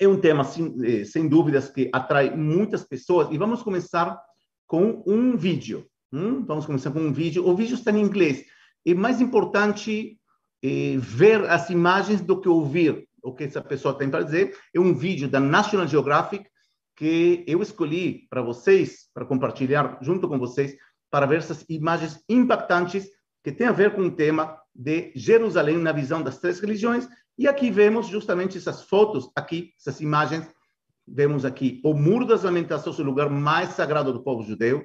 é um tema, sem, eh, sem dúvidas, que atrai muitas pessoas. E vamos começar com um vídeo. Hum? Vamos começar com um vídeo. O vídeo está em inglês. É mais importante é, ver as imagens do que ouvir o que essa pessoa tem para dizer. É um vídeo da National Geographic que eu escolhi para vocês, para compartilhar junto com vocês, para ver essas imagens impactantes que têm a ver com o tema de Jerusalém na visão das três religiões e aqui vemos justamente essas fotos, aqui, essas imagens. Vemos aqui o Muro das Lamentações, o lugar mais sagrado do povo judeu.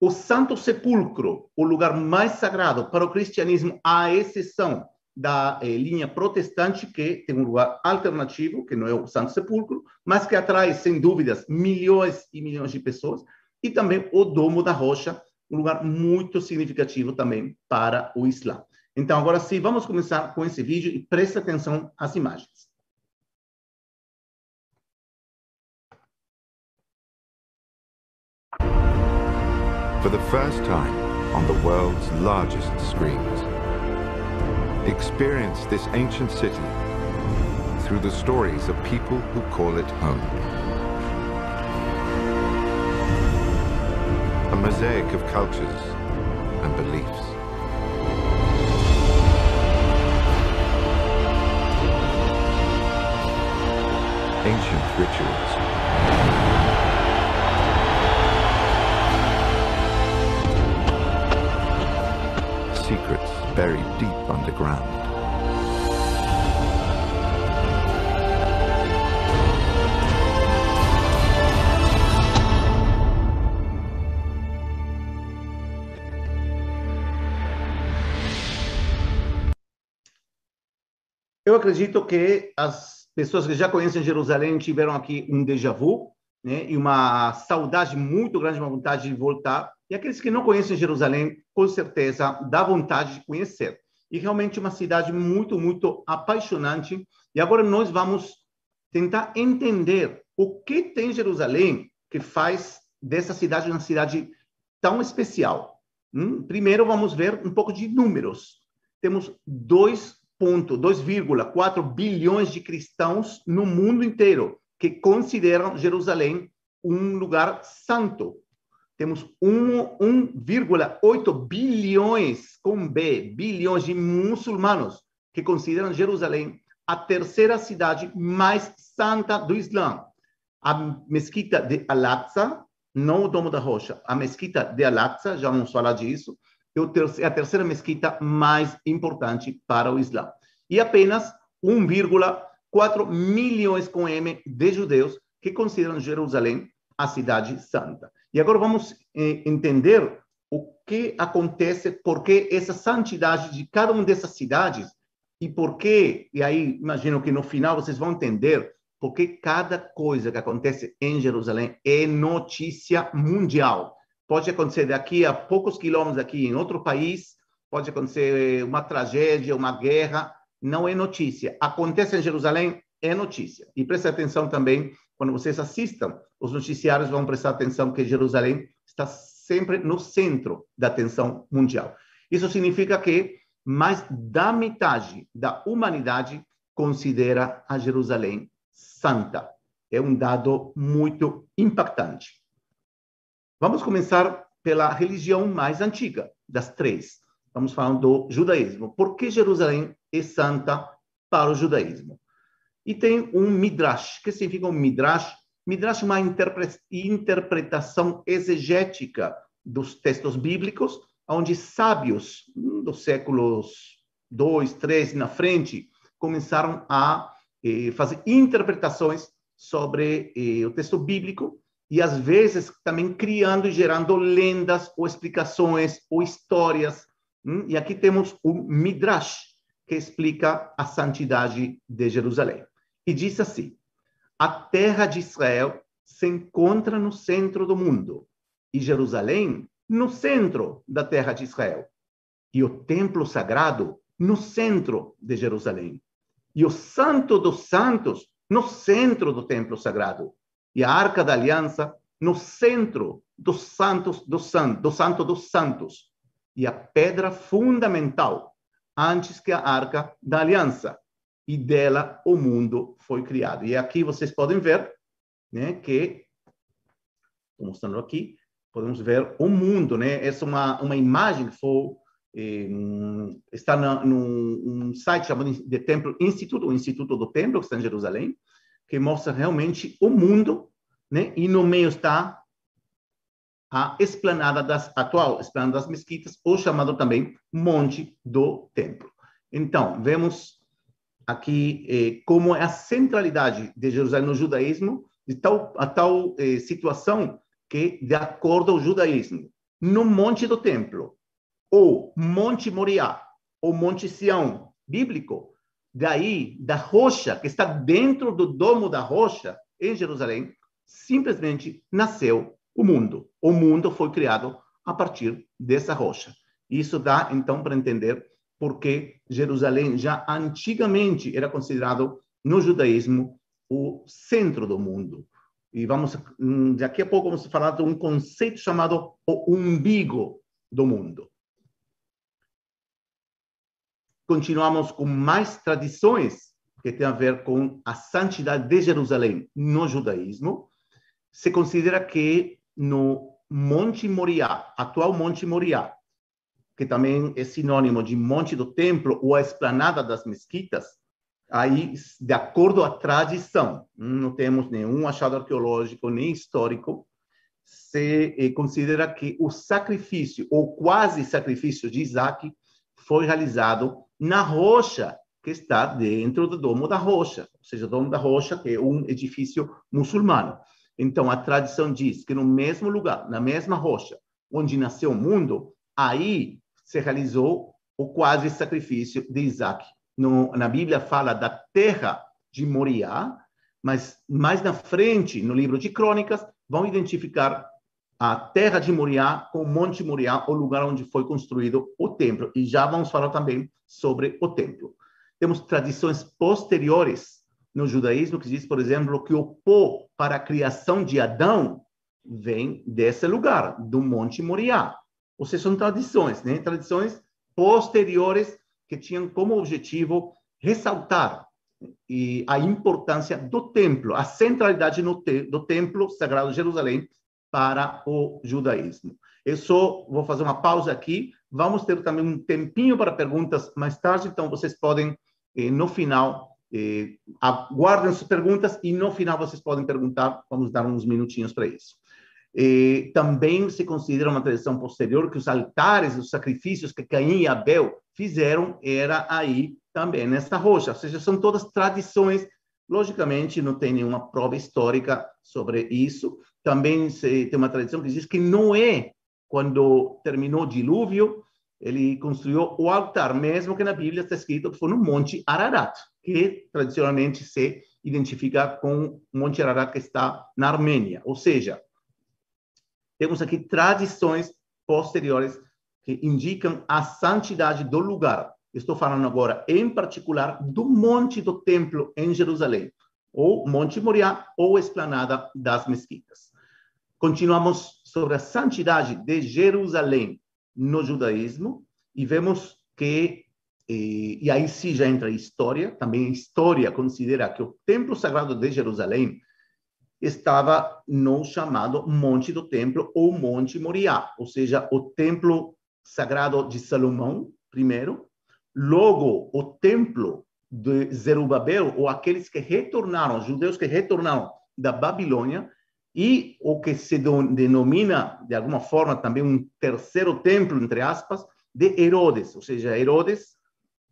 O Santo Sepulcro, o lugar mais sagrado para o cristianismo, à exceção da eh, linha protestante, que tem um lugar alternativo, que não é o Santo Sepulcro, mas que atrai, sem dúvidas, milhões e milhões de pessoas. E também o Domo da Rocha, um lugar muito significativo também para o Islã. Então, agora sim, vamos começar com esse vídeo e preste atenção às imagens. For the first time on the world's largest screens, experience this ancient city through the stories of people who call it home. A mosaic of cultures and beliefs. Ancient rituals. Secrets buried deep underground. Eu acredito que as pessoas que já conhecem Jerusalém tiveram aqui um déjà vu, né? E uma saudade muito grande, uma vontade de voltar. E aqueles que não conhecem Jerusalém, com certeza dá vontade de conhecer. E realmente uma cidade muito, muito apaixonante. E agora nós vamos tentar entender o que tem Jerusalém que faz dessa cidade uma cidade tão especial. Hum? Primeiro vamos ver um pouco de números. Temos dois 2,4 bilhões de cristãos no mundo inteiro que consideram Jerusalém um lugar santo. Temos 1,8 bilhões, com B, bilhões de muçulmanos que consideram Jerusalém a terceira cidade mais santa do Islã. A mesquita de Al-Aqsa, não o Domo da Rocha, a mesquita de Al-Aqsa, já vamos falar disso, é a terceira mesquita mais importante para o Islã. E apenas 1,4 milhões com M de judeus que consideram Jerusalém a cidade santa. E agora vamos eh, entender o que acontece, por que essa santidade de cada uma dessas cidades e por que, e aí imagino que no final vocês vão entender porque cada coisa que acontece em Jerusalém é notícia mundial. Pode acontecer daqui a poucos quilômetros daqui em outro país, pode acontecer uma tragédia, uma guerra, não é notícia. Acontece em Jerusalém, é notícia. E preste atenção também, quando vocês assistam, os noticiários vão prestar atenção que Jerusalém está sempre no centro da atenção mundial. Isso significa que mais da metade da humanidade considera a Jerusalém santa. É um dado muito impactante. Vamos começar pela religião mais antiga das três. Vamos falar do judaísmo. Por que Jerusalém é santa para o judaísmo? E tem um midrash. O que significa um midrash? Midrash é uma interpretação exegética dos textos bíblicos, onde sábios dos séculos 2, 3 na frente começaram a eh, fazer interpretações sobre eh, o texto bíblico e às vezes também criando e gerando lendas ou explicações ou histórias. Hum? E aqui temos o Midrash, que explica a santidade de Jerusalém. E diz assim: a terra de Israel se encontra no centro do mundo e Jerusalém no centro da terra de Israel. E o templo sagrado no centro de Jerusalém. E o santo dos santos no centro do templo sagrado e a Arca da Aliança no centro dos santos do santo, do santo dos santos e a pedra fundamental antes que a Arca da Aliança. e dela o mundo foi criado. E aqui vocês podem ver né, que, estou mostrando aqui, podemos ver o mundo, né? Essa é uma, uma imagem que foi, eh, está num um site chamado de Templo Instituto, o Instituto do Templo, que está em Jerusalém, que mostra realmente o mundo, né? E no meio está a esplanada das atual esplanada das mesquitas, ou chamado também Monte do Templo. Então, vemos aqui eh, como é a centralidade de Jerusalém no judaísmo, de tal a tal eh, situação que, de acordo ao judaísmo, no Monte do Templo, ou Monte Moriá, ou Monte Sião, bíblico, daí, da rocha, que está dentro do domo da rocha, em Jerusalém, simplesmente nasceu o mundo. O mundo foi criado a partir dessa rocha. Isso dá, então, para entender porque Jerusalém já antigamente era considerado no judaísmo o centro do mundo. E vamos, hum, daqui a pouco, vamos falar de um conceito chamado o umbigo do mundo. Continuamos com mais tradições que têm a ver com a santidade de Jerusalém no judaísmo. Se considera que no Monte Moriá, atual Monte Moriá, que também é sinônimo de Monte do Templo ou a Esplanada das Mesquitas, aí, de acordo à tradição, não temos nenhum achado arqueológico nem histórico, se eh, considera que o sacrifício, ou quase sacrifício de Isaac, foi realizado na rocha que está dentro do Domo da Rocha, ou seja, o Domo da Rocha, que é um edifício muçulmano. Então, a tradição diz que no mesmo lugar, na mesma rocha, onde nasceu o mundo, aí se realizou o quase sacrifício de Isaac. No, na Bíblia fala da terra de Moriá, mas mais na frente, no livro de Crônicas, vão identificar a terra de Moriá com o Monte Moriá, o lugar onde foi construído o templo. E já vamos falar também sobre o templo. Temos tradições posteriores no judaísmo que diz, por exemplo, que o pó para a criação de Adão vem desse lugar, do Monte Moriá. Ou seja, são tradições, né? Tradições posteriores que tinham como objetivo ressaltar e a importância do templo, a centralidade te, do templo sagrado de Jerusalém para o judaísmo. Eu só vou fazer uma pausa aqui. Vamos ter também um tempinho para perguntas mais tarde, então vocês podem, eh, no final, eh, aguardem suas perguntas e no final vocês podem perguntar. Vamos dar uns minutinhos para isso. Eh, também se considera uma tradição posterior que os altares, os sacrifícios que Caim e Abel fizeram era aí também nessa rocha. Ou seja, são todas tradições. Logicamente, não tem nenhuma prova histórica sobre isso. Também se, tem uma tradição que diz que Noé, quando terminou o dilúvio, ele construiu o altar, mesmo que na Bíblia está escrito que foi no Monte Ararat, que tradicionalmente se identifica com o Monte Ararat que está na Armênia. Ou seja, temos aqui tradições posteriores que indicam a santidade do lugar. Estou falando agora, em particular, do Monte do Templo em Jerusalém, ou Monte Moriá, ou Esplanada das Mesquitas. Continuamos sobre a santidade de Jerusalém no judaísmo e vemos que, e, e aí sim já entra a história, também a história considera que o Templo Sagrado de Jerusalém estava no chamado Monte do Templo ou Monte Moriá, ou seja, o Templo Sagrado de Salomão, primeiro, logo o Templo de Zerubabel, ou aqueles que retornaram, judeus que retornaram da Babilônia, e o que se denomina, de alguma forma, também um terceiro templo, entre aspas, de Herodes, ou seja, Herodes,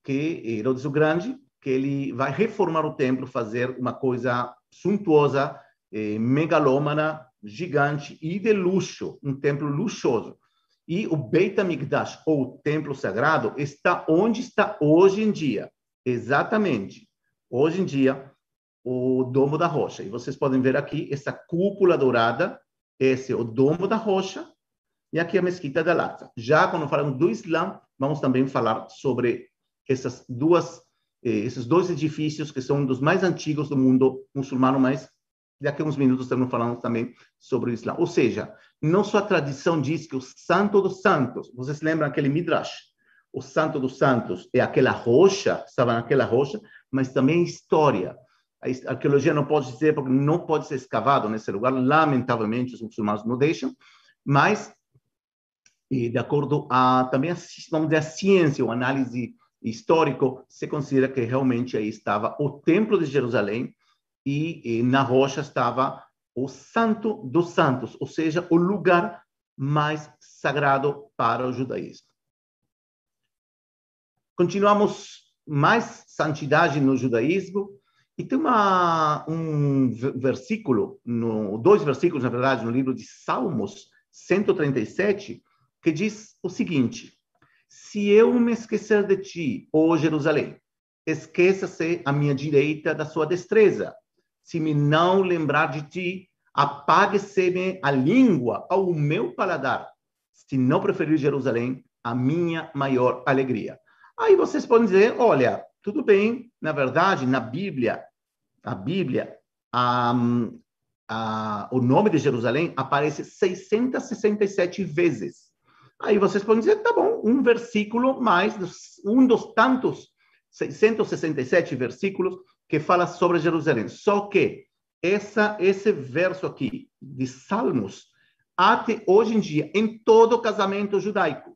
que Herodes o Grande, que ele vai reformar o templo, fazer uma coisa suntuosa, eh, megalômana, gigante e de luxo, um templo luxuoso. E o Beit HaMikdash, ou templo sagrado, está onde está hoje em dia. Exatamente. Hoje em dia, o Domo da Rocha. E vocês podem ver aqui essa cúpula dourada, esse é o Domo da Rocha, e aqui a Mesquita de Al-Aqsa. Já quando falamos do Islã, vamos também falar sobre essas duas, eh, esses dois edifícios que são um dos mais antigos do mundo muçulmano, mas daqui a uns minutos estamos falando também sobre o Islã. Ou seja, não só a tradição diz que o Santo dos Santos, vocês lembram aquele Midrash, o Santo dos Santos é aquela rocha, estava naquela rocha, mas também história. A arqueologia não pode dizer, porque não pode ser escavado nesse lugar, lamentavelmente os muçulmanos não deixam, mas de acordo a também vamos dizer, a ciência, o análise histórico, se considera que realmente aí estava o Templo de Jerusalém e, e na rocha estava o Santo dos Santos, ou seja, o lugar mais sagrado para o judaísmo. Continuamos mais santidade no judaísmo e tem uma, um versículo, no, dois versículos, na verdade, no livro de Salmos 137, que diz o seguinte: Se eu me esquecer de ti, ó Jerusalém, esqueça-se a minha direita da sua destreza. Se me não lembrar de ti, apague-se-me a língua ao meu paladar. Se não preferir Jerusalém, a minha maior alegria. Aí vocês podem dizer, olha, tudo bem, na verdade, na Bíblia, a Bíblia, a, a, o nome de Jerusalém aparece 667 vezes. Aí vocês podem dizer, tá bom, um versículo mais, um dos tantos 667 versículos que fala sobre Jerusalém. Só que essa, esse verso aqui de Salmos, até hoje em dia, em todo casamento judaico,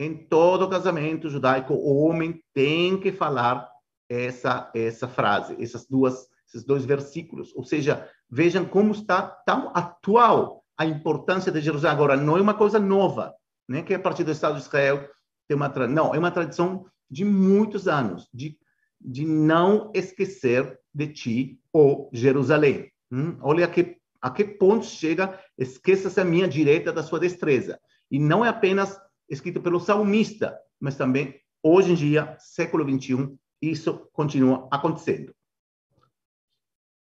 em todo casamento judaico, o homem tem que falar essa essa frase, essas duas esses dois versículos. Ou seja, vejam como está tão atual a importância de Jerusalém agora. Não é uma coisa nova, nem que a partir do Estado de Israel tem uma não, é uma tradição de muitos anos de de não esquecer de ti, ó Jerusalém. Hum? Olha que, a que ponto chega, esqueça-se a minha direita da sua destreza. E não é apenas escrito pelo salmista, mas também hoje em dia, século 21, isso continua acontecendo.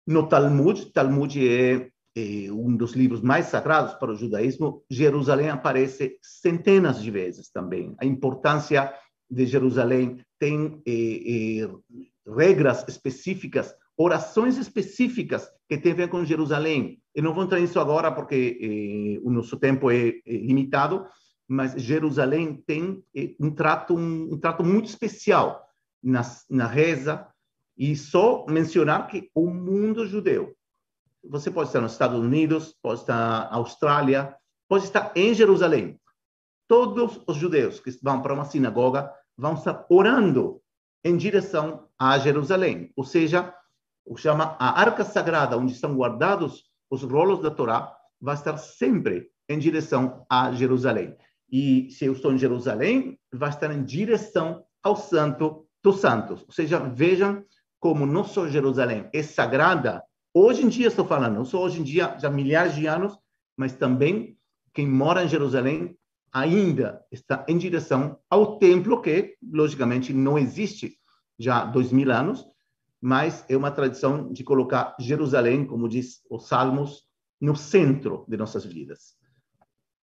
No Talmud, Talmud é, é, um dos livros mais sagrados para o judaísmo, Jerusalém aparece centenas de vezes também. A importância de Jerusalém tem é, é, regras específicas, orações específicas que têm a ver com Jerusalém. Eu não vou entrar nisso agora porque eh, o nosso tempo é, é limitado, mas Jerusalém tem um trato um, um trato muito especial na, na reza. E só mencionar que o mundo judeu você pode estar nos Estados Unidos pode estar na Austrália pode estar em Jerusalém. Todos os judeus que vão para uma sinagoga vão estar orando em direção a Jerusalém, ou seja, o chama a Arca Sagrada, onde estão guardados os rolos da Torá, vai estar sempre em direção a Jerusalém. E se eu estou em Jerusalém, vai estar em direção ao Santo dos Santos. Ou seja, vejam como não só Jerusalém é sagrada, hoje em dia estou falando, não só hoje em dia, já milhares de anos, mas também quem mora em Jerusalém ainda está em direção ao templo que, logicamente, não existe já há dois mil anos, mas é uma tradição de colocar Jerusalém, como diz os Salmos, no centro de nossas vidas.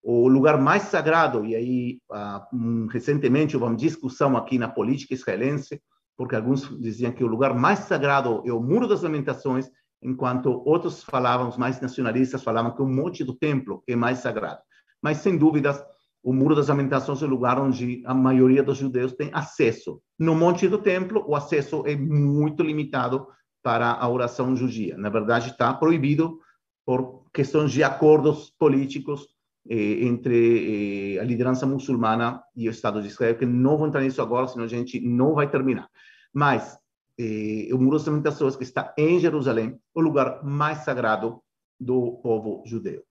O lugar mais sagrado, e aí uh, recentemente houve uma discussão aqui na política israelense, porque alguns diziam que o lugar mais sagrado é o Muro das Lamentações, enquanto outros falavam, os mais nacionalistas falavam que o Monte do Templo é mais sagrado. Mas, sem dúvidas, o Muro das Lamentações é o lugar onde a maioria dos judeus tem acesso. No Monte do Templo, o acesso é muito limitado para a oração judia. Na verdade, está proibido por questões de acordos políticos eh, entre eh, a liderança muçulmana e o Estado de Israel, que não vou entrar nisso agora, senão a gente não vai terminar. Mas eh, o Muro das Lamentações, que está em Jerusalém, o lugar mais sagrado do povo judeu.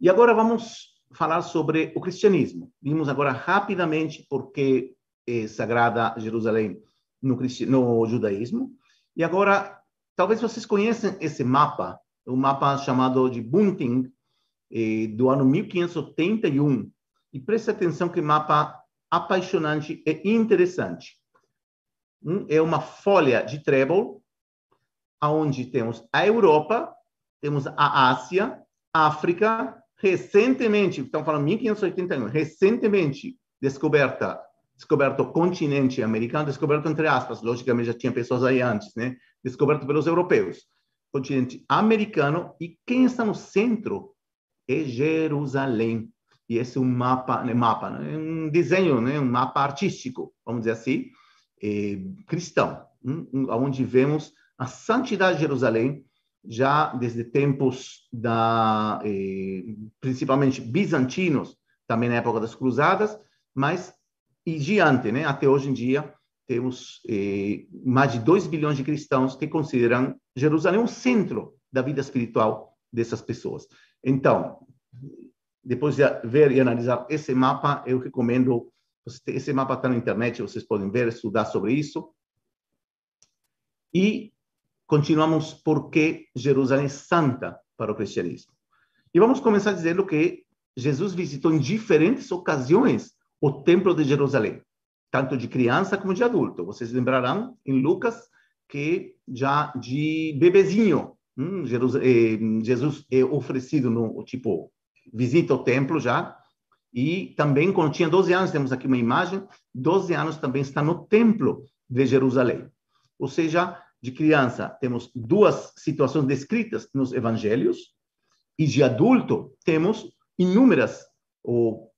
E agora vamos falar sobre o cristianismo. Vimos agora rapidamente porque é sagrada Jerusalém no, no judaísmo. E agora, talvez vocês conheçam esse mapa, o um mapa chamado de Bunting, eh, do ano 1581. E preste atenção que mapa apaixonante e interessante. É uma folha de trébol, onde temos a Europa, temos a Ásia, África, recentemente, estamos falando 1581, recentemente descoberta, descoberto o continente americano, descoberto entre aspas, logicamente já tinha pessoas aí antes, né? Descoberto pelos europeus. Continente americano e quem está no centro é Jerusalém. E esse é um mapa, né, mapa, né? um desenho, né? um mapa artístico, vamos dizer assim. eh, cristão, um, onde vemos a santidade de Jerusalém já desde tempos da eh, principalmente bizantinos, também na época das cruzadas, mas e diante, né, até hoje em dia temos eh, mais de 2 bilhões de cristãos que consideram Jerusalém um centro da vida espiritual dessas pessoas. Então, depois de ver e analisar esse mapa, eu recomendo esse mapa está na internet, vocês podem ver, estudar sobre isso. E continuamos por que Jerusalém é santa para o cristianismo. E vamos começar dizendo que Jesus visitou em diferentes ocasiões o templo de Jerusalém, tanto de criança como de adulto. Vocês lembrarão em Lucas que já de bebezinho, hum, eh, Jesus é oferecido no tipo visita o templo já e também, quando tinha 12 anos, temos aqui uma imagem, 12 anos também está no templo de Jerusalém. Ou seja, de criança, temos duas situações descritas nos evangelhos, e de adulto, temos inúmeras, ou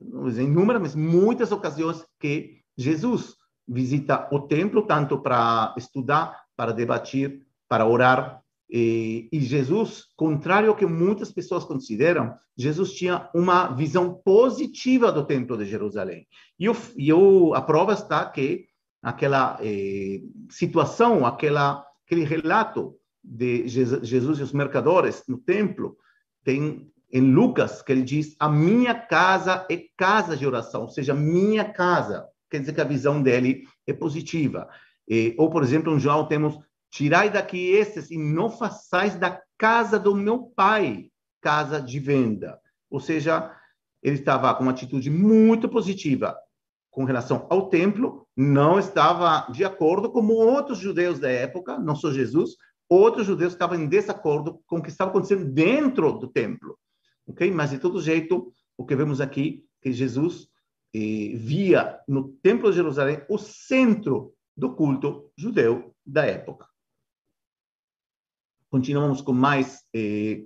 não dizer inúmeras, mas muitas ocasiões que Jesus visita o templo, tanto para estudar, para debater, para orar, e, e, Jesus, contrário ao que muitas pessoas consideram, Jesus tinha uma visão positiva do Templo de Jerusalém. E, eu, e eu, a prova está que aquela eh, situação, aquela, aquele relato de Jesus e os mercadores no templo, tem em Lucas que ele diz: A minha casa é casa de oração, ou seja, minha casa. Quer dizer que a visão dele é positiva. E, ou, por exemplo, em João temos Tirai daqui estes e não façais da casa do meu pai casa de venda. Ou seja, ele estava com uma atitude muito positiva com relação ao templo, não estava de acordo como outros judeus da época, não só Jesus, outros judeus estavam em desacordo com o que estava acontecendo dentro do templo. OK? Mas de todo jeito, o que vemos aqui que Jesus eh, via no templo de Jerusalém o centro do culto judeu da época. Continuamos com mais, eh,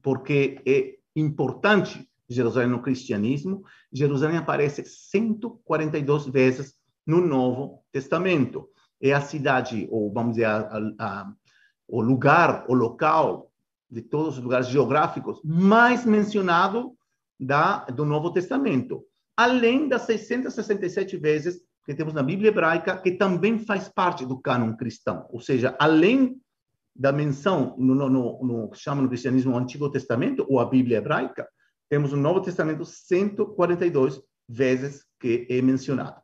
porque é importante Jerusalém no cristianismo. Jerusalém aparece 142 vezes no Novo Testamento. É a cidade, ou vamos dizer, a, a, o lugar, o local de todos os lugares geográficos mais mencionado da, do Novo Testamento, além das 667 vezes que temos na Bíblia hebraica, que também faz parte do cânon cristão, ou seja, além da menção no, no, no, no chama no cristianismo o Antigo Testamento ou a Bíblia hebraica, temos no Novo Testamento 142 vezes que é mencionado.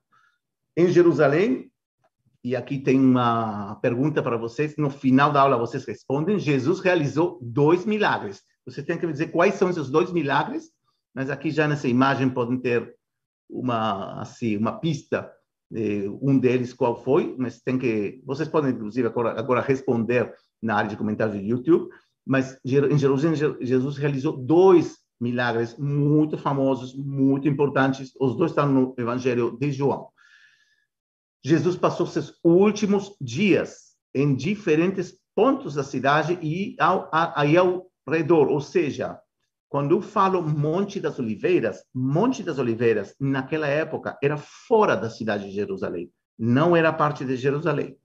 Em Jerusalém, e aqui tem uma pergunta para vocês, no final da aula vocês respondem, Jesus realizou dois milagres. Vocês têm que me dizer quais são esses dois milagres, mas aqui já nessa imagem podem ter uma assim uma pista um deles qual foi, mas tem que vocês podem inclusive agora, agora responder na área de comentários do YouTube, mas em Jerusalém, Jesus realizou dois milagres muito famosos, muito importantes. Os dois estão no Evangelho de João. Jesus passou seus últimos dias em diferentes pontos da cidade e ao, aí ao redor, ou seja, quando eu falo Monte das Oliveiras, Monte das Oliveiras, naquela época, era fora da cidade de Jerusalém, não era parte de Jerusalém.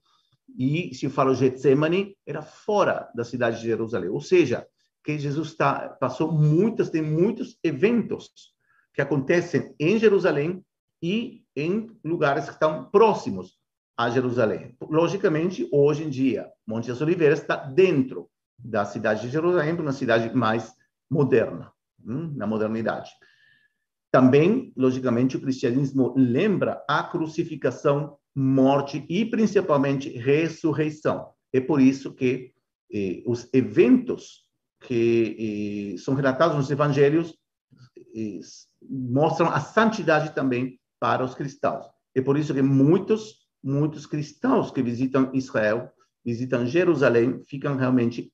E se eu falo Getsemane, era fora da cidade de Jerusalém. Ou seja, que Jesus tá, passou muitas, tem muitos eventos que acontecem em Jerusalém e em lugares que estão próximos a Jerusalém. Logicamente, hoje em dia, Monte das Oliveiras está dentro da cidade de Jerusalém, uma cidade mais moderna, hum, na modernidade. Também, logicamente, o cristianismo lembra a crucificação morte e principalmente ressurreição. É por isso que eh, os eventos que eh, são relatados nos evangelhos eh, mostram a santidade também para os cristãos. É por isso que muitos, muitos cristãos que visitam Israel, visitam Jerusalém, ficam realmente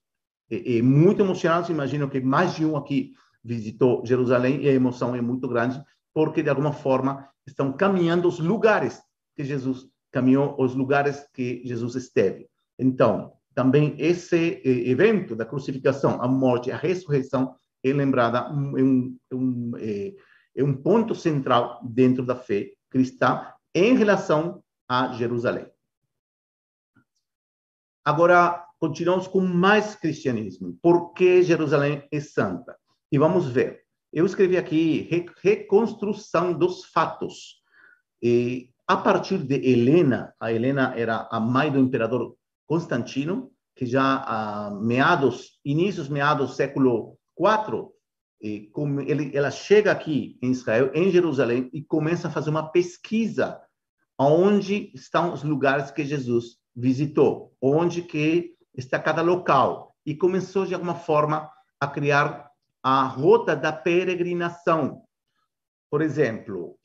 eh, eh, muito emocionados. Imagino que mais de um aqui visitou Jerusalém e a emoção é muito grande, porque de alguma forma estão caminhando os lugares que Jesus caminhou os lugares que Jesus esteve. Então, também esse eh, evento da crucificação, a morte, a ressurreição é lembrada é um, um, é, é um ponto central dentro da fé cristã em relação a Jerusalém. Agora, continuamos com mais cristianismo. Por que Jerusalém é santa? E vamos ver. Eu escrevi aqui reconstrução dos fatos. E a partir de Helena, a Helena era a mãe do imperador Constantino, que já a meados, inícios meados do século IV, ela chega aqui em Israel, em Jerusalém, e começa a fazer uma pesquisa onde estão os lugares que Jesus visitou, onde que está cada local, e começou de alguma forma a criar a rota da peregrinação. Por exemplo,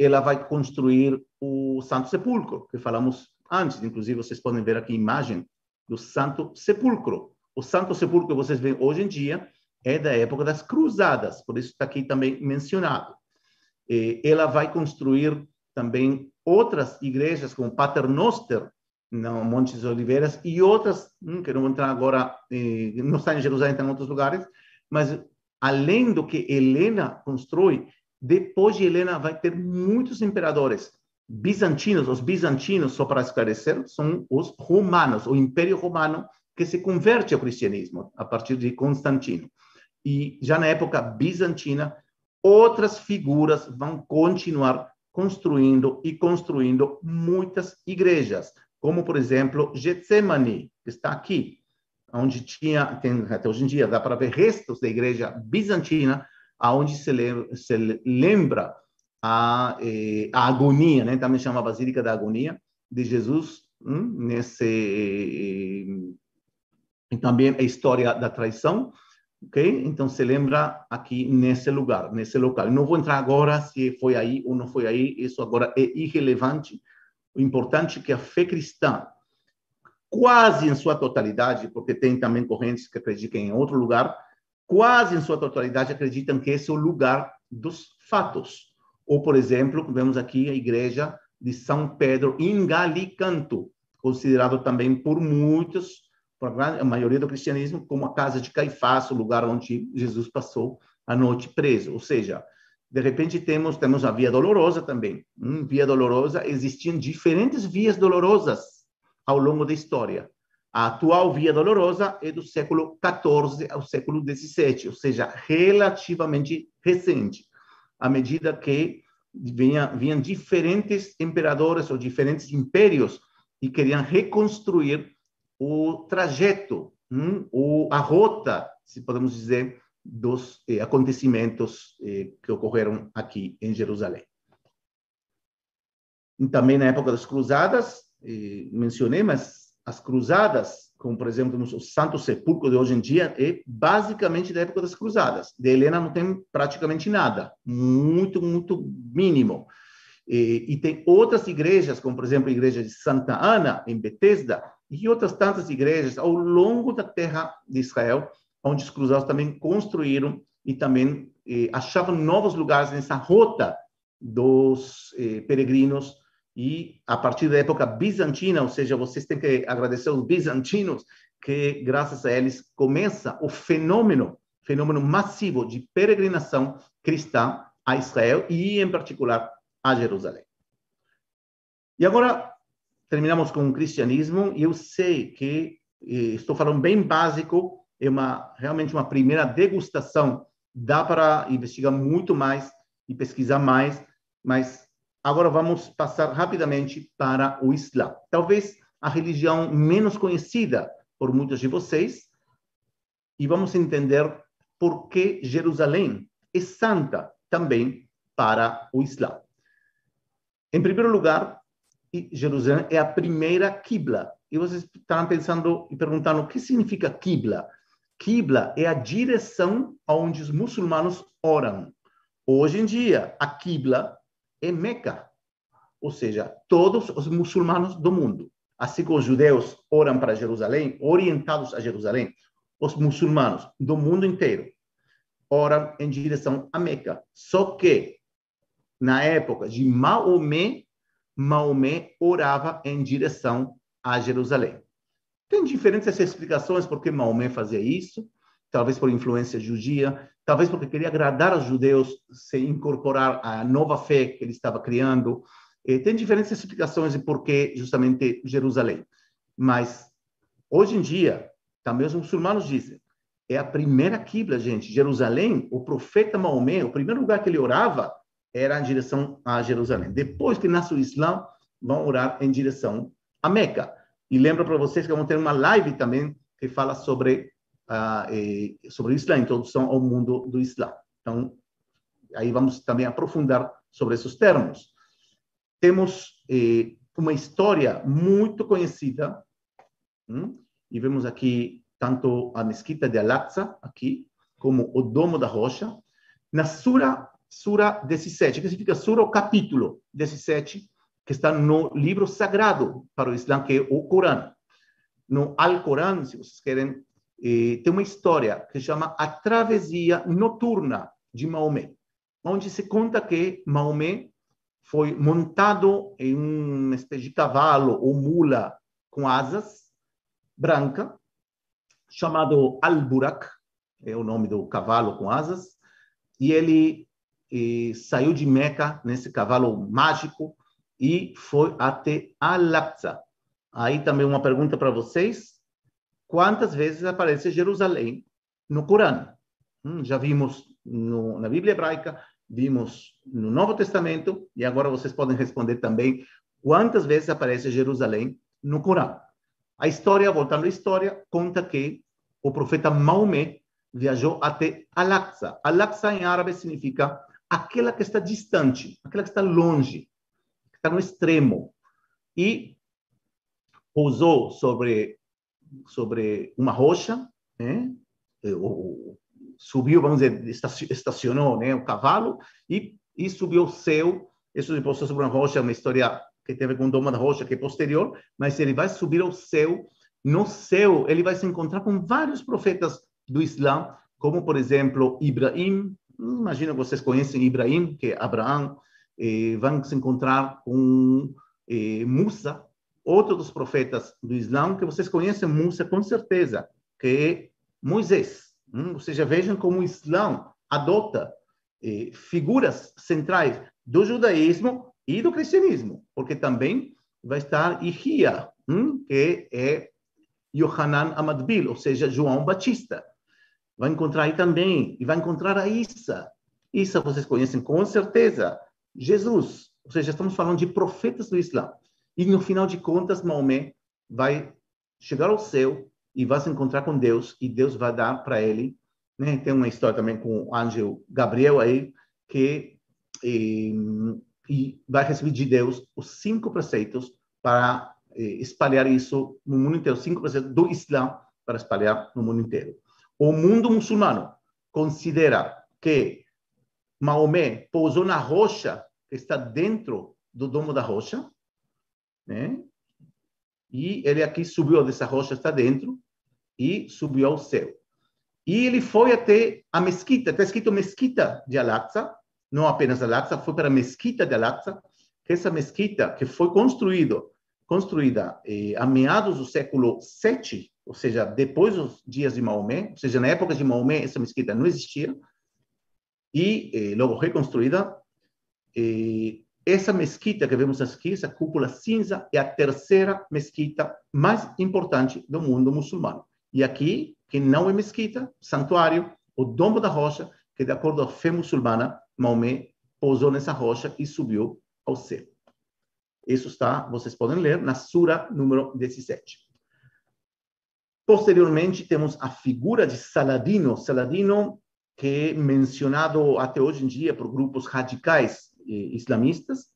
ela vai construir o Santo Sepulcro, que falamos antes, inclusive vocês podem ver aqui a imagem do Santo Sepulcro. O Santo Sepulcro que vocês veem hoje em dia é da época das Cruzadas, por isso está aqui também mencionado. Ela vai construir também outras igrejas, como Paternoster, no Monte das Oliveiras, e outras, hum, que não vou entrar agora, não está em Jerusalém, está em outros lugares, mas além do que Helena constrói, depois de Helena vai ter muitos imperadores bizantinos. Os bizantinos, só para esclarecer, são os romanos, o Império Romano que se converte ao cristianismo a partir de Constantino. E já na época bizantina, outras figuras vão continuar construindo e construindo muitas igrejas, como por exemplo Getsemane, que está aqui, onde tinha tem, até hoje em dia dá para ver restos da igreja bizantina, aonde se lembra, se lembra a, eh, a agonia, né? Também chama Basílica da Agonia de Jesus hum, nesse e também a história da traição ok? Então se lembra aqui nesse lugar, nesse local. Não vou entrar agora se foi aí ou não foi aí, isso agora é irrelevante. O importante é que a fé cristã, quase em sua totalidade, porque tem também correntes que acreditam em outro lugar, quase em sua totalidade acreditam que esse é o lugar dos fatos. Ou, por exemplo, vemos aqui a igreja de São Pedro em Galicanto, considerado também por muitos a maioria do cristianismo, como a casa de Caifás, o lugar onde Jesus passou a noite preso. Ou seja, de repente temos temos a via dolorosa também. Hum, via dolorosa existiam diferentes vias dolorosas ao longo da história. A atual via dolorosa é do século XIV ao século XVII, ou seja, relativamente recente. À medida que vinha, vinham diferentes imperadores ou diferentes impérios e queriam reconstruir o trajeto, hum, ou a rota, se podemos dizer, dos eh, acontecimentos eh, que ocorreram aqui em Jerusalém. E também na época das cruzadas, eh, mencionei, mas as cruzadas, como por exemplo o Santo Sepulcro de hoje em dia, é basicamente da época das cruzadas. De Helena não tem praticamente nada, muito, muito mínimo. E, e tem outras igrejas, como por exemplo a igreja de Santa Ana, em Betesda, e outras tantas igrejas ao longo da terra de Israel, onde os cruzados também construíram e também eh, achavam novos lugares nessa rota dos eh, peregrinos e a partir da época bizantina, ou seja, vocês têm que agradecer aos bizantinos que graças a eles começa o fenômeno, fenômeno massivo de peregrinação cristã a Israel e em particular a Jerusalém. E agora terminamos com o cristianismo, e eu sei que estou falando bem básico, é uma realmente uma primeira degustação, dá para investigar muito mais e pesquisar mais, mas agora vamos passar rapidamente para o Islã. Talvez a religião menos conhecida por muitos de vocês, e vamos entender por que Jerusalém é santa também para o Islã. Em primeiro lugar, Jerusalém é a primeira Qibla. E vocês estão pensando e perguntando o que significa Qibla? Qibla é a direção aonde os muçulmanos oram. Hoje em dia, a Qibla é Meca, ou seja, todos os muçulmanos do mundo. Assim como os judeus oram para Jerusalém, orientados a Jerusalém, os muçulmanos do mundo inteiro oram em direção a Meca. Só que, na época de Maomé, Maomé orava em direção a Jerusalém. Tem diferentes explicações por que Maomé fazia isso, talvez por influência judia, talvez porque queria agradar aos judeus, se incorporar à nova fé que ele estava criando, Eh, tem diferentes explicações de por que justamente Jerusalém. Mas, hoje em dia, também os muçulmanos dizem, é a primeira quibla, gente. Jerusalém, o profeta Maomé, o primeiro lugar que ele orava era em direção a Jerusalém. Depois que nasce o Islã, vão orar em direção a Meca. E lembro para vocês que vamos ter uma live também que fala sobre, uh, sobre o Islã, introdução ao mundo do Islã. Então, aí vamos também aprofundar sobre esses termos. Temos eh, uma história muito conhecida, hum? e vemos aqui tanto a mesquita de Al-Aqsa, aqui, como o Domo da Rocha, na Sura, Sura 17, que significa Sura, o capítulo 17, que está no livro sagrado para o Islã, que é o Corão. No Alcorão, se vocês querem, tem uma história que chama A Travessia Noturna de Maomé, onde se conta que Maomé foi montado em uma espécie de cavalo ou mula com asas branca, chamado Al-Burak, é o nome do cavalo com asas, e ele saiu de Meca nesse cavalo mágico e foi até Al-Aqsa. Aí também uma pergunta para vocês: quantas vezes aparece Jerusalém no Corão? Já vimos no, na Bíblia hebraica, vimos no Novo Testamento, e agora vocês podem responder também quantas vezes aparece Jerusalém no Corão. A história, voltando à história, conta que o profeta Maomé viajou até Al-Aqsa. Al-Aqsa em árabe significa aquela que está distante, aquela que está longe, que está no extremo. E pousou sobre sobre uma rocha, né? subiu, vamos dizer, estacionou né, o cavalo e, e subiu ao céu. Isso depois sobre uma rocha, uma história que ver com o Domo da Rocha, que é posterior, mas ele vai subir ao céu. No céu, ele vai se encontrar com vários profetas do Islã, como, por exemplo, Ibrahim. Imagina que vocês conhecem Ibrahim, que é Abraão. Eh, vão se encontrar com eh, Musa, outro dos profetas do Islã, que vocês conhecem Musa com certeza, que é Moisés. Hum? Ou seja, vejam como o Islã adota eh, figuras centrais do judaísmo e do cristianismo, porque também vai estar Ihia, hum? que é Yohanan Amadbil, ou seja, João Batista. Vai encontrar aí também, e vai encontrar a Isa. Isa vocês conhecem com certeza. Jesus, ou seja, estamos falando de profetas do Islã. E no final de contas, Maomé vai chegar ao céu e vai se encontrar com Deus e Deus vai dar para ele, né? Tem uma história também com o anjo Gabriel aí que e, e vai receber de Deus os cinco preceitos para espalhar isso no mundo inteiro, cinco preceitos do Islã para espalhar no mundo inteiro. O mundo muçulmano considera que Maomé pousou na rocha que está dentro do domo da rocha, né? E ele aqui subiu dessa rocha, está dentro, e subiu ao céu. E ele foi até a mesquita, está escrito mesquita de Al-Aqsa, não apenas Al-Aqsa, foi para a mesquita de Al-Aqsa, que essa mesquita que foi construído, construída eh, a meados do século 7, ou seja, depois dos dias de Maomé, ou seja, na época de Maomé essa mesquita não existia, e eh, logo reconstruída, eh, essa mesquita que vemos aqui, essa cúpula cinza, é a terceira mesquita mais importante do mundo muçulmano. E aqui, que não é mesquita, santuário, o domo da rocha, que de acordo com a fé muçulmana, Maomé pousou nessa rocha e subiu ao céu. Isso está, vocês podem ler, na Sura número 17. Posteriormente, temos a figura de Saladino. Saladino, que é mencionado até hoje em dia por grupos radicais islamistas,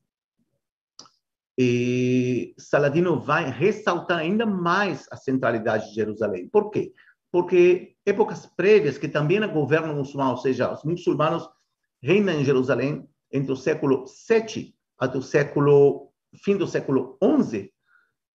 e Saladino vai ressaltar ainda mais a centralidade de Jerusalém. Por quê? Porque épocas prévias, que também o governo muçulmano, ou seja, os muçulmanos reinam em Jerusalém entre o século 7 até o século fim do século 11,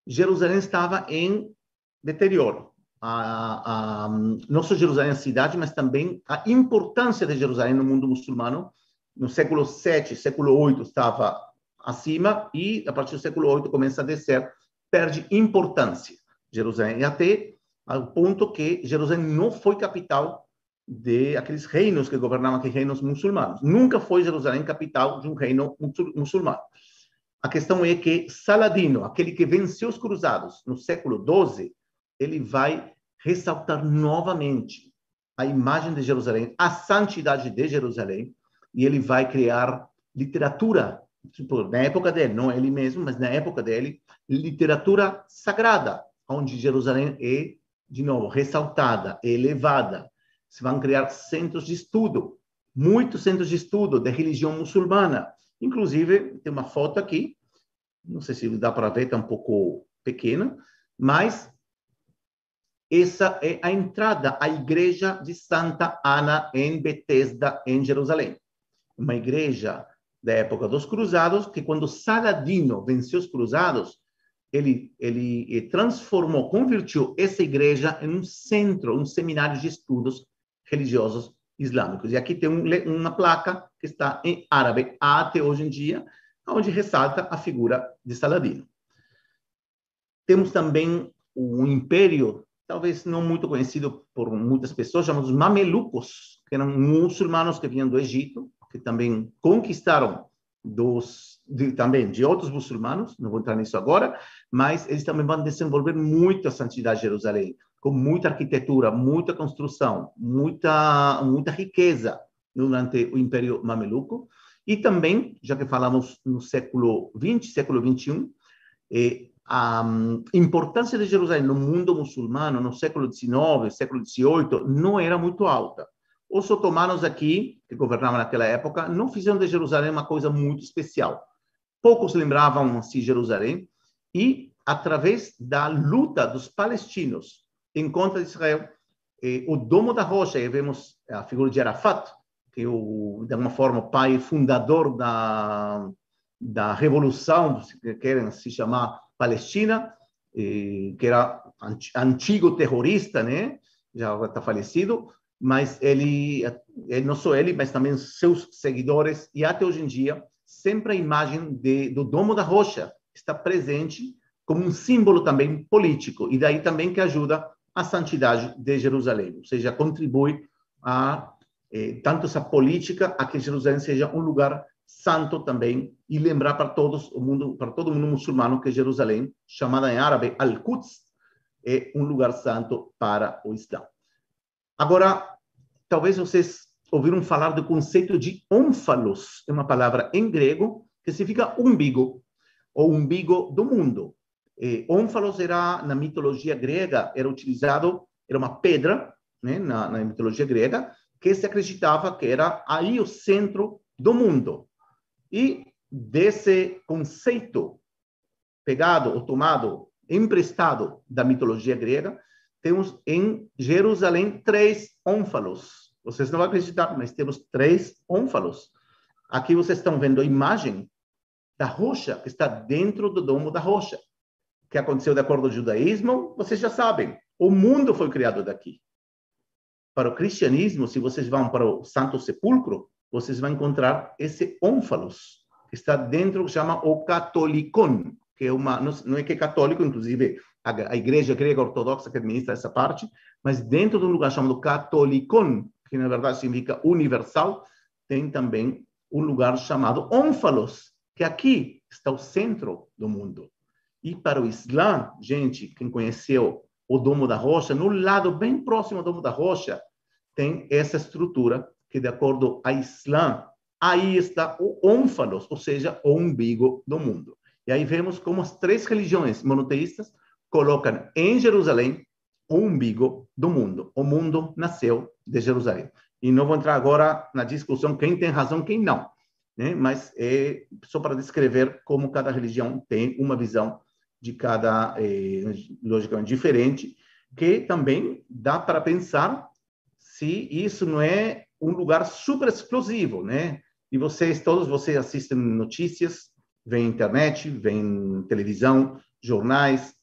Jerusalém estava em deterioro. A, a, não só Jerusalém a cidade, mas também a importância de Jerusalém no mundo muçulmano. No século 7, século 8 estava acima e a partir do século 8 começa a descer, perde importância Jerusalém até ao ponto que Jerusalém não foi capital de aqueles reinos que governavam aqueles reinos muçulmanos. Nunca foi Jerusalém capital de um reino muçulmano. A questão é que Saladino, aquele que venceu os cruzados no século XII, ele vai ressaltar novamente a imagem de Jerusalém, a santidade de Jerusalém, e ele vai criar literatura, tipo, na época dele, não ele mesmo, mas na época dele, literatura sagrada, onde Jerusalém é, de novo, ressaltada, elevada. Se vão criar centros de estudo, muitos centros de estudo de religião muçulmana, Inclusive, tem uma foto aqui, não sei se dá para ver, está um pouco pequena, mas essa é a entrada à igreja de Santa Ana em Betesda, em Jerusalém. Uma igreja da época dos cruzados, que quando Saladino venceu os cruzados, ele, ele transformou, convertiu essa igreja em um centro, um seminário de estudos religiosos islâmicos. E aqui tem um, uma placa que está em árabe até hoje em dia, onde ressalta a figura de Saladino. Temos também um império, talvez não muito conhecido por muitas pessoas, chamados mamelucos, que eram muçulmanos que vinham do Egito, que também conquistaram dos de, também de outros muçulmanos, não vou entrar nisso agora, mas eles também vão desenvolver muito a santidade de Jerusalém com muita arquitetura, muita construção, muita, muita riqueza durante o Império Mameluco. E também, já que falamos no século XX, século XXI, eh, a um, importância de Jerusalém no mundo muçulmano no século XIX, século XVIII, não era muito alta. Os otomanos aqui, que governavam naquela época, não fizeram de Jerusalém uma coisa muito especial. Poucos lembravam-se de Jerusalém e, através da luta dos palestinos em contra de Israel. E o Domo da Rocha, e vemos a figura de Arafat, que é, o, de alguma forma, o pai fundador da, da revolução, se querem se chamar Palestina, que era antigo terrorista, né? já está falecido, mas ele, ele, não só ele, mas também seus seguidores, e até hoje em dia, sempre a imagem de, do Domo da Rocha está presente como um símbolo também político, e daí também que ajuda a santidade de Jerusalém, ou seja, contribui a eh, tanto essa política a que Jerusalém seja um lugar santo também. E lembrar para todos o mundo, para todo mundo muçulmano que Jerusalém, chamada em árabe Al-Quds, é um lugar santo para o Islã. Agora, talvez vocês ouviram falar do conceito de ónfalos, é uma palavra em grego que significa umbigo, ou umbigo do mundo. Eh, ónfalos era, na mitologia grega, era utilizado, era uma pedra, né, na, na mitologia grega, que se acreditava que era aí o centro do mundo. E desse conceito pegado ou tomado, emprestado da mitologia grega, temos em Jerusalém três ónfalos. Vocês não vão acreditar, mas temos três ónfalos. Aqui vocês estão vendo a imagem da rocha que está dentro do domo da rocha que aconteceu de acordo com o judaísmo, vocês já sabem. O mundo foi criado daqui. Para o cristianismo, se vocês vão para o Santo Sepulcro, vocês vão encontrar esse ónfalos, que está dentro, que chama o catolicon, que é uma, não é que é católico, inclusive a, igreja grega ortodoxa que administra essa parte, mas dentro de um lugar chamado catolicon, que na verdade significa universal, tem também um lugar chamado ónfalos, que aqui está o centro do mundo. E para o Islã, gente, quem conheceu o Domo da Rocha, no lado bem próximo ao Domo da Rocha, tem essa estrutura que, de acordo a Islã, aí está o ônfalos, ou seja, o umbigo do mundo. E aí vemos como as três religiões monoteístas colocam em Jerusalém o umbigo do mundo. O mundo nasceu de Jerusalém. E não vou entrar agora na discussão quem tem razão, quem não. Né? Mas é só para descrever como cada religião tem uma visão de cada, eh, logicamente, diferente, que também dá para pensar se isso não é um lugar super explosivo, né? E vocês, todos vocês assistem notícias, vem internet, vem televisão, jornais,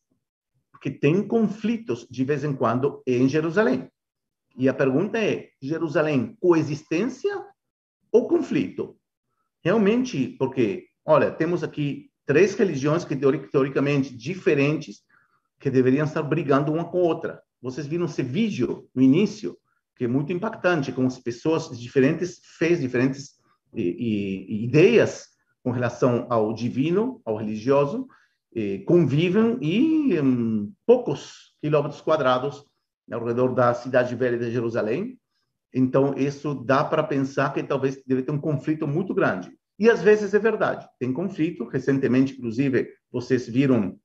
que tem conflitos de vez em quando em Jerusalém. E a pergunta é: Jerusalém, coexistência ou conflito? Realmente, porque, olha, temos aqui três religiões que teoricamente diferentes que deveriam estar brigando uma com a outra. Vocês viram esse vídeo no início, que é muito impactante, com as pessoas diferentes fés, diferentes e, e, ideias com relação ao divino, ao religioso, eh, convivem e em poucos quilômetros quadrados ao redor da cidade velha de Jerusalém. Então, isso dá para pensar que talvez deve ter um conflito muito grande. E às vezes é verdade, tem conflito. Recentemente, inclusive, vocês viram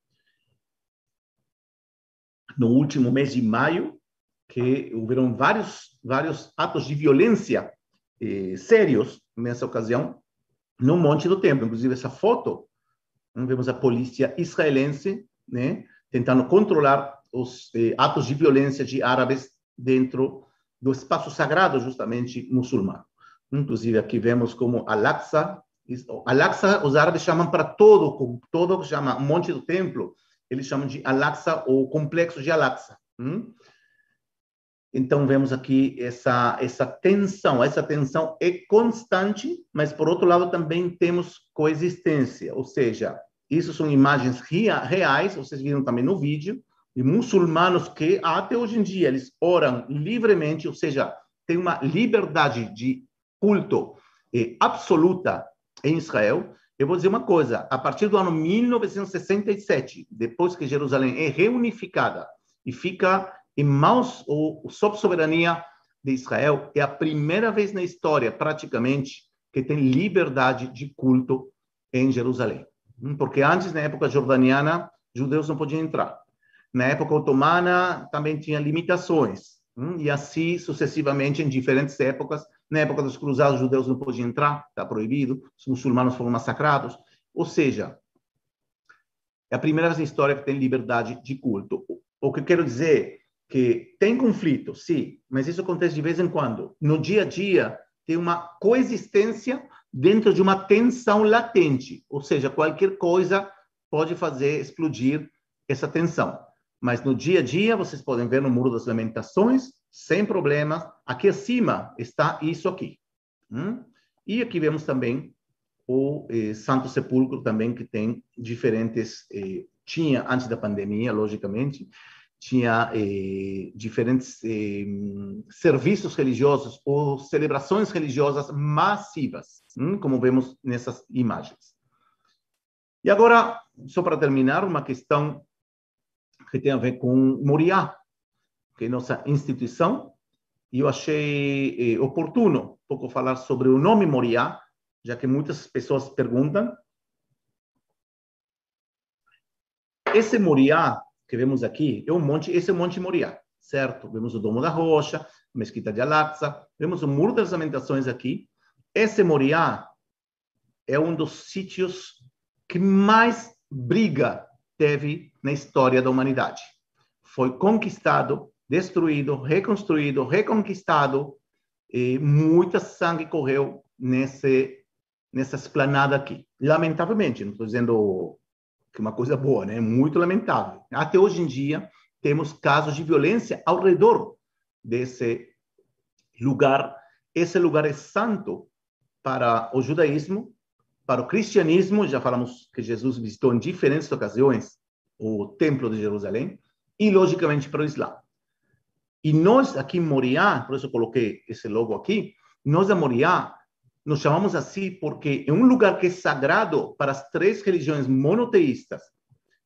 no último mês de maio que houveram vários vários atos de violência eh, sérios nessa ocasião no Monte do Templo. Inclusive essa foto, vemos a polícia israelense, né, tentando controlar os eh, atos de violência de árabes dentro do espaço sagrado, justamente muçulmano. Inclusive aqui vemos como Al-Aqsa, Al-Aqsa os árabes chamam para todo, todo chama Monte do Templo, eles chamam de Al-Aqsa ou Complexo de Al-Aqsa. Hum? Então vemos aqui essa essa tensão, essa tensão é constante, mas por outro lado também temos coexistência, ou seja, isso são imagens reais, vocês viram também no vídeo, de muçulmanos que até hoje em dia eles oram livremente, ou seja, tem uma liberdade de culto eh, absoluta em Israel. Eu vou dizer uma coisa: a partir do ano 1967, depois que Jerusalém é reunificada e fica em mãos ou sob soberania de Israel, é a primeira vez na história, praticamente, que tem liberdade de culto em Jerusalém. Hum, porque antes, na época jordaniana, judeus não podiam entrar. Na época otomana também tinha limitações, hum, e assim sucessivamente em diferentes épocas. Na época dos cruzados, os judeus não podiam entrar, está proibido, os muçulmanos foram massacrados. Ou seja, é a primeira vez na história que tem liberdade de culto. O que eu quero dizer que tem conflito, sim, mas isso acontece de vez em quando. No dia a dia, tem uma coexistência dentro de uma tensão latente, ou seja, qualquer coisa pode fazer explodir essa tensão. Mas no dia a dia, vocês podem ver no Muro das Lamentações, sem problemas. Aqui acima está isso aqui. Hum? E aqui vemos também o eh, Santo Sepulcro também, que tem diferentes... Eh, tinha antes da pandemia, logicamente, tinha eh, diferentes eh, serviços religiosos ou celebrações religiosas massivas, hum? como vemos nessas imagens. E agora, só para terminar, uma questão que tem a ver com Moriá, que é nossa instituição, e eu achei eh, oportuno pouco falar sobre o nome Moriá, já que muitas pessoas perguntam. Esse Moriá que vemos aqui é um monte, esse é o Monte Moriá, certo? Vemos o Domo da Rocha, Mesquita de Al-Aqsa, vemos o Muro das Lamentações aqui. Esse Moriá é um dos sítios que mais briga teve na história da humanidade. Foi conquistado, destruído, reconstruído, reconquistado, e muita sangue correu nesse, nessa esplanada aqui. Lamentavelmente, não estou dizendo que é uma coisa boa, né? Muito lamentável. Até hoje em dia, temos casos de violência ao redor desse lugar. Esse lugar é santo para o judaísmo, para o cristianismo, já falamos que Jesus visitou em diferentes ocasiões o Templo de Jerusalém, e logicamente para o Islã. E nós aqui em Moriá, por isso coloquei esse logo aqui, nós da Moriá nos chamamos assim porque é um lugar que é sagrado para as três religiões monoteístas,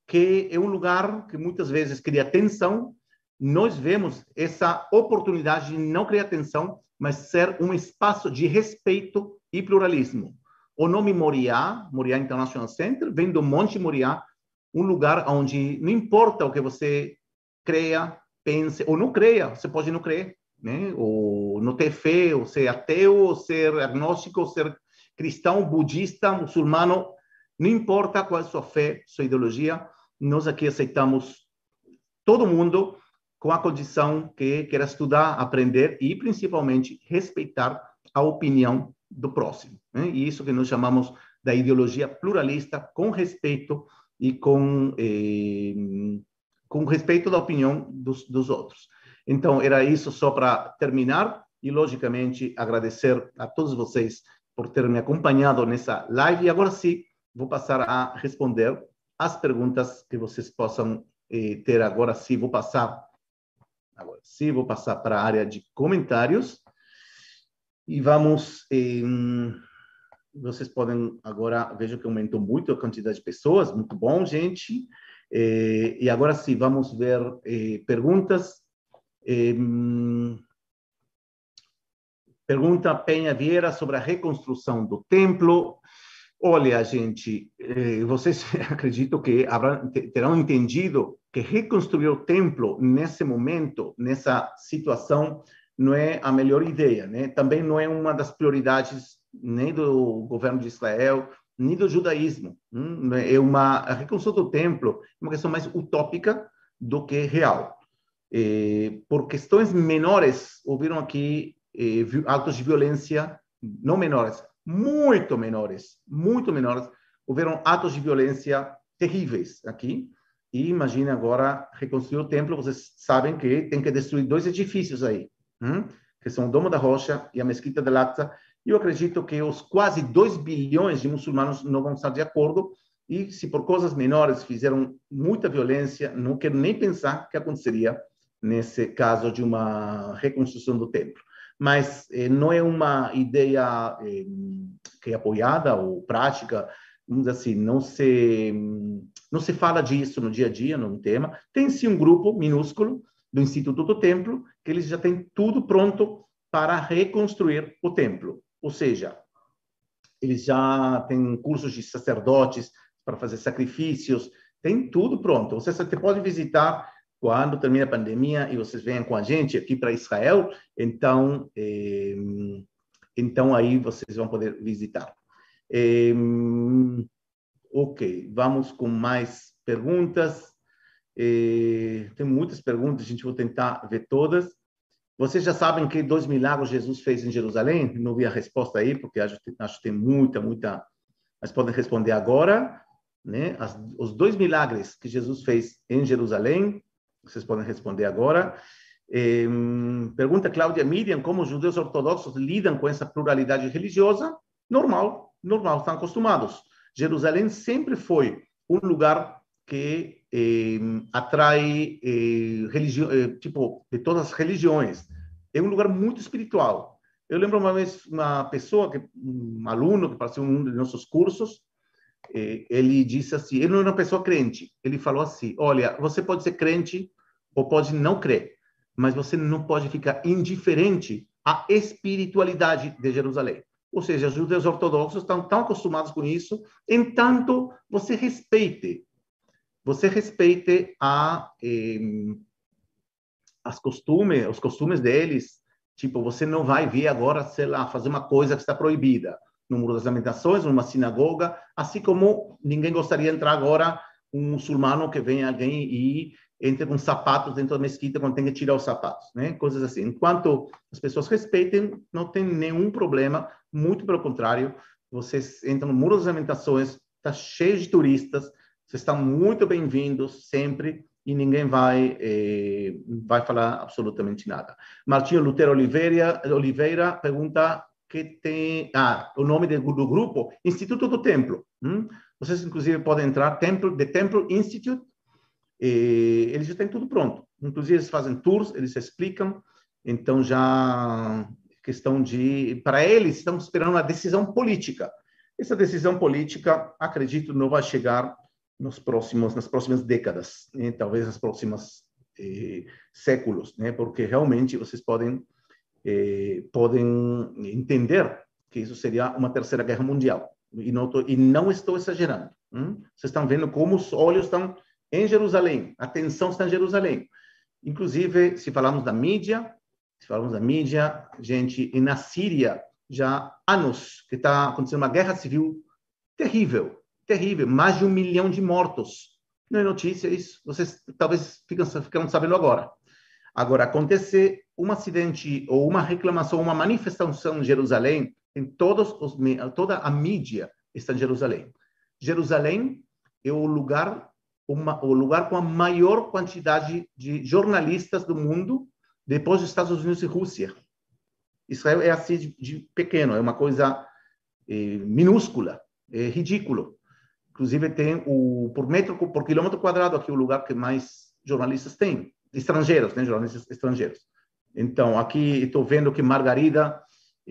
que é um lugar que muitas vezes cria tensão. Nós vemos essa oportunidade de não criar tensão, mas ser um espaço de respeito e pluralismo. O nome Moriá, Moriá International Center, vem do Monte Moriá, um lugar onde não importa o que você creia, pense ou não creia, você pode não crer, né? Ou não ter fé, ou ser ateu, ou ser agnóstico, ou ser cristão, budista, muçulmano, não importa qual é a sua fé, sua ideologia, nós aqui aceitamos todo mundo com a condição que queira estudar, aprender e principalmente respeitar a opinião do próximo. Né? E isso que nós chamamos da ideologia pluralista, com respeito e com, eh, com respeito da opinião dos, dos outros. Então, era isso só para terminar e, logicamente, agradecer a todos vocês por terem me acompanhado nessa live. E agora sim, vou passar a responder as perguntas que vocês possam eh, ter. Agora sim, vou passar. Agora sim, vou passar para a área de comentários. E vamos. Eh, vocês podem agora, vejo que aumentou muito a quantidade de pessoas, muito bom, gente. Eh, e agora sim, vamos ver eh, perguntas. Pergunta Penha Vieira sobre a reconstrução do templo. Olha, gente, eh, vocês acredito que terão entendido que reconstruir o templo nesse momento, nessa situação, não é a melhor ideia, né? Também não é uma das prioridades nem do governo de Israel, nem do judaísmo. Hum? É uma a reconstrução do templo é uma questão mais utópica do que real. Eh, por questões menores, ouviram aqui eh, atos de violência, não menores, muito menores, muito menores, houveram atos de violência terríveis aqui. E imagine agora reconstruir o templo, vocês sabem que tem que destruir dois edifícios aí, hum? que são o Domo da Rocha e a Mesquita de Al-Aqsa. Eu acredito que os quase 2 bilhões de muçulmanos não vão estar de acordo, e se por coisas menores fizeram muita violência, não quero nem pensar que aconteceria nesse caso de uma reconstrução do templo mas eh, não é uma ideia eh, que é apoiada ou prática, vamos dizer assim, não se, não se fala disso no dia a dia, num tema. Tem sim um grupo minúsculo do Instituto do Templo, que eles já têm tudo pronto para reconstruir o templo. Ou seja, eles já têm cursos de sacerdotes para fazer sacrifícios, tem tudo pronto. Você pode visitar quando termina a pandemia e vocês venham com a gente aqui para Israel, então, eh, então aí vocês vão poder visitar. Eh, ok, vamos com mais perguntas. Eh, tem muitas perguntas, a gente vai tentar ver todas. Vocês já sabem que dois milagres Jesus fez em Jerusalém? Não vi a resposta aí, porque acho, acho que tem muita, muita. Mas podem responder agora. Né? As, os dois milagres que Jesus fez em Jerusalém vocês podem responder agora. Eh, pergunta Cláudia Miriam, como os judeus ortodoxos lidam com essa pluralidade religiosa? Normal, normal, estão acostumados. Jerusalém sempre foi um lugar que eh, atrai eh, tipo, de todas as religiões. É um lugar muito espiritual. Eu lembro uma vez uma pessoa, que, um aluno que participou em um dos nossos cursos, ele disse assim, ele não era uma pessoa crente, ele falou assim, olha, você pode ser crente ou pode não crer, mas você não pode ficar indiferente à espiritualidade de Jerusalém. Ou seja, os judeus ortodoxos estão tão acostumados com isso, entanto, você respeite, você respeite a, eh, as costumes, os costumes deles, tipo, você não vai vir agora, sei lá, fazer uma coisa que está proibida no Muro das Lamentações, numa sinagoga, assim como ninguém gostaria de entrar agora um muçulmano que vem alguém e entre com sapatos dentro da mesquita quando tem que tirar os sapatos, né? Coisas assim. Enquanto as pessoas respeitem, não tem nenhum problema, muito pelo contrário, vocês entram no Muro das Lamentações, está cheio de turistas, vocês estão muito bem-vindos sempre e ninguém vai eh, vai falar absolutamente nada. Martinho Lutero Oliveira, Oliveira pergunta que tem ah, o nome do, do grupo, Instituto do Templo. Hum? Vocês, inclusive, podem entrar, Temple, The Temple Institute, e eles já têm tudo pronto. Inclusive, eles fazem tours, eles explicam, então já questão de... Para eles, estão esperando uma decisão política. Essa decisão política, acredito, não vai chegar nos próximos, nas próximas décadas, né? talvez nas próximas eh, séculos, né? porque realmente vocês podem eh, podem entender que isso seria uma terceira guerra mundial. E não, tô, e não estou exagerando. Hum? Vocês estão vendo como os olhos estão em Jerusalém, a atenção está em Jerusalém. Inclusive, se falamos da mídia, se falamos da mídia, gente, na Síria já há anos que está acontecendo uma guerra civil terrível, terrível, mais de um milhão de mortos. Não é notícia isso? Vocês talvez ficam, ficam sabendo agora. Agora, acontecer um acidente ou uma reclamação, uma manifestação em Jerusalém, em todos os, toda a mídia está em Jerusalém. Jerusalém é o lugar, uma, o lugar com a maior quantidade de jornalistas do mundo, depois dos Estados Unidos e Rússia. Israel é assim de, de pequeno, é uma coisa é, minúscula, é ridículo. Inclusive tem o por metro por quilômetro quadrado aqui o lugar que mais jornalistas tem estrangeiros, né, jornalistas estrangeiros. Então, aqui estou vendo que Margarida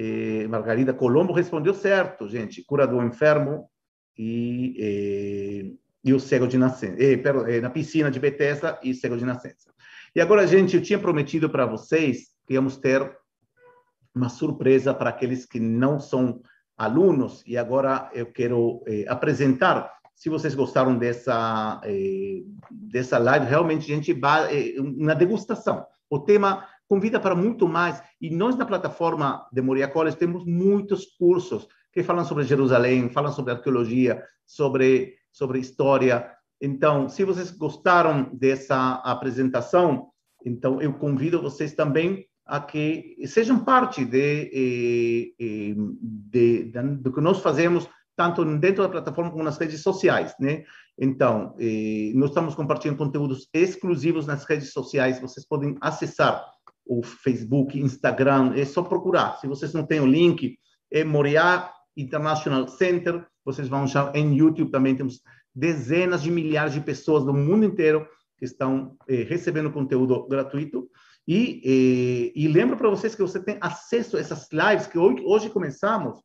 Eh, Margarida Colombo respondeu certo, gente. Cura do enfermo e, eh, e o cego de nascença. Eh, na piscina de Bethesda e cego de nascença. E agora, gente, eu tinha prometido para vocês que íamos ter uma surpresa para aqueles que não são alunos. E agora eu quero apresentar se vocês gostaram dessa, eh, dessa live, realmente a gente vai eh, na degustação. O tema convida para muito mais. E nós, na plataforma de Moria College, temos muitos cursos que falam sobre Jerusalém, falam sobre arqueologia, sobre, sobre história. Então, se vocês gostaram dessa apresentação, então eu convido vocês também a que sejam parte de, de, de, de do que nós fazemos tanto dentro da plataforma como nas redes sociais, né? Então, eh, nós estamos compartilhando conteúdos exclusivos nas redes sociais. Vocês podem acessar o Facebook, Instagram, é só procurar. Se vocês não têm o link, é Moriá International Center. Vocês vão achar em YouTube também. Temos dezenas de milhares de pessoas do mundo inteiro que estão eh, recebendo conteúdo gratuito. E, eh, e lembro para vocês que você tem acesso a essas lives que hoje, hoje começamos.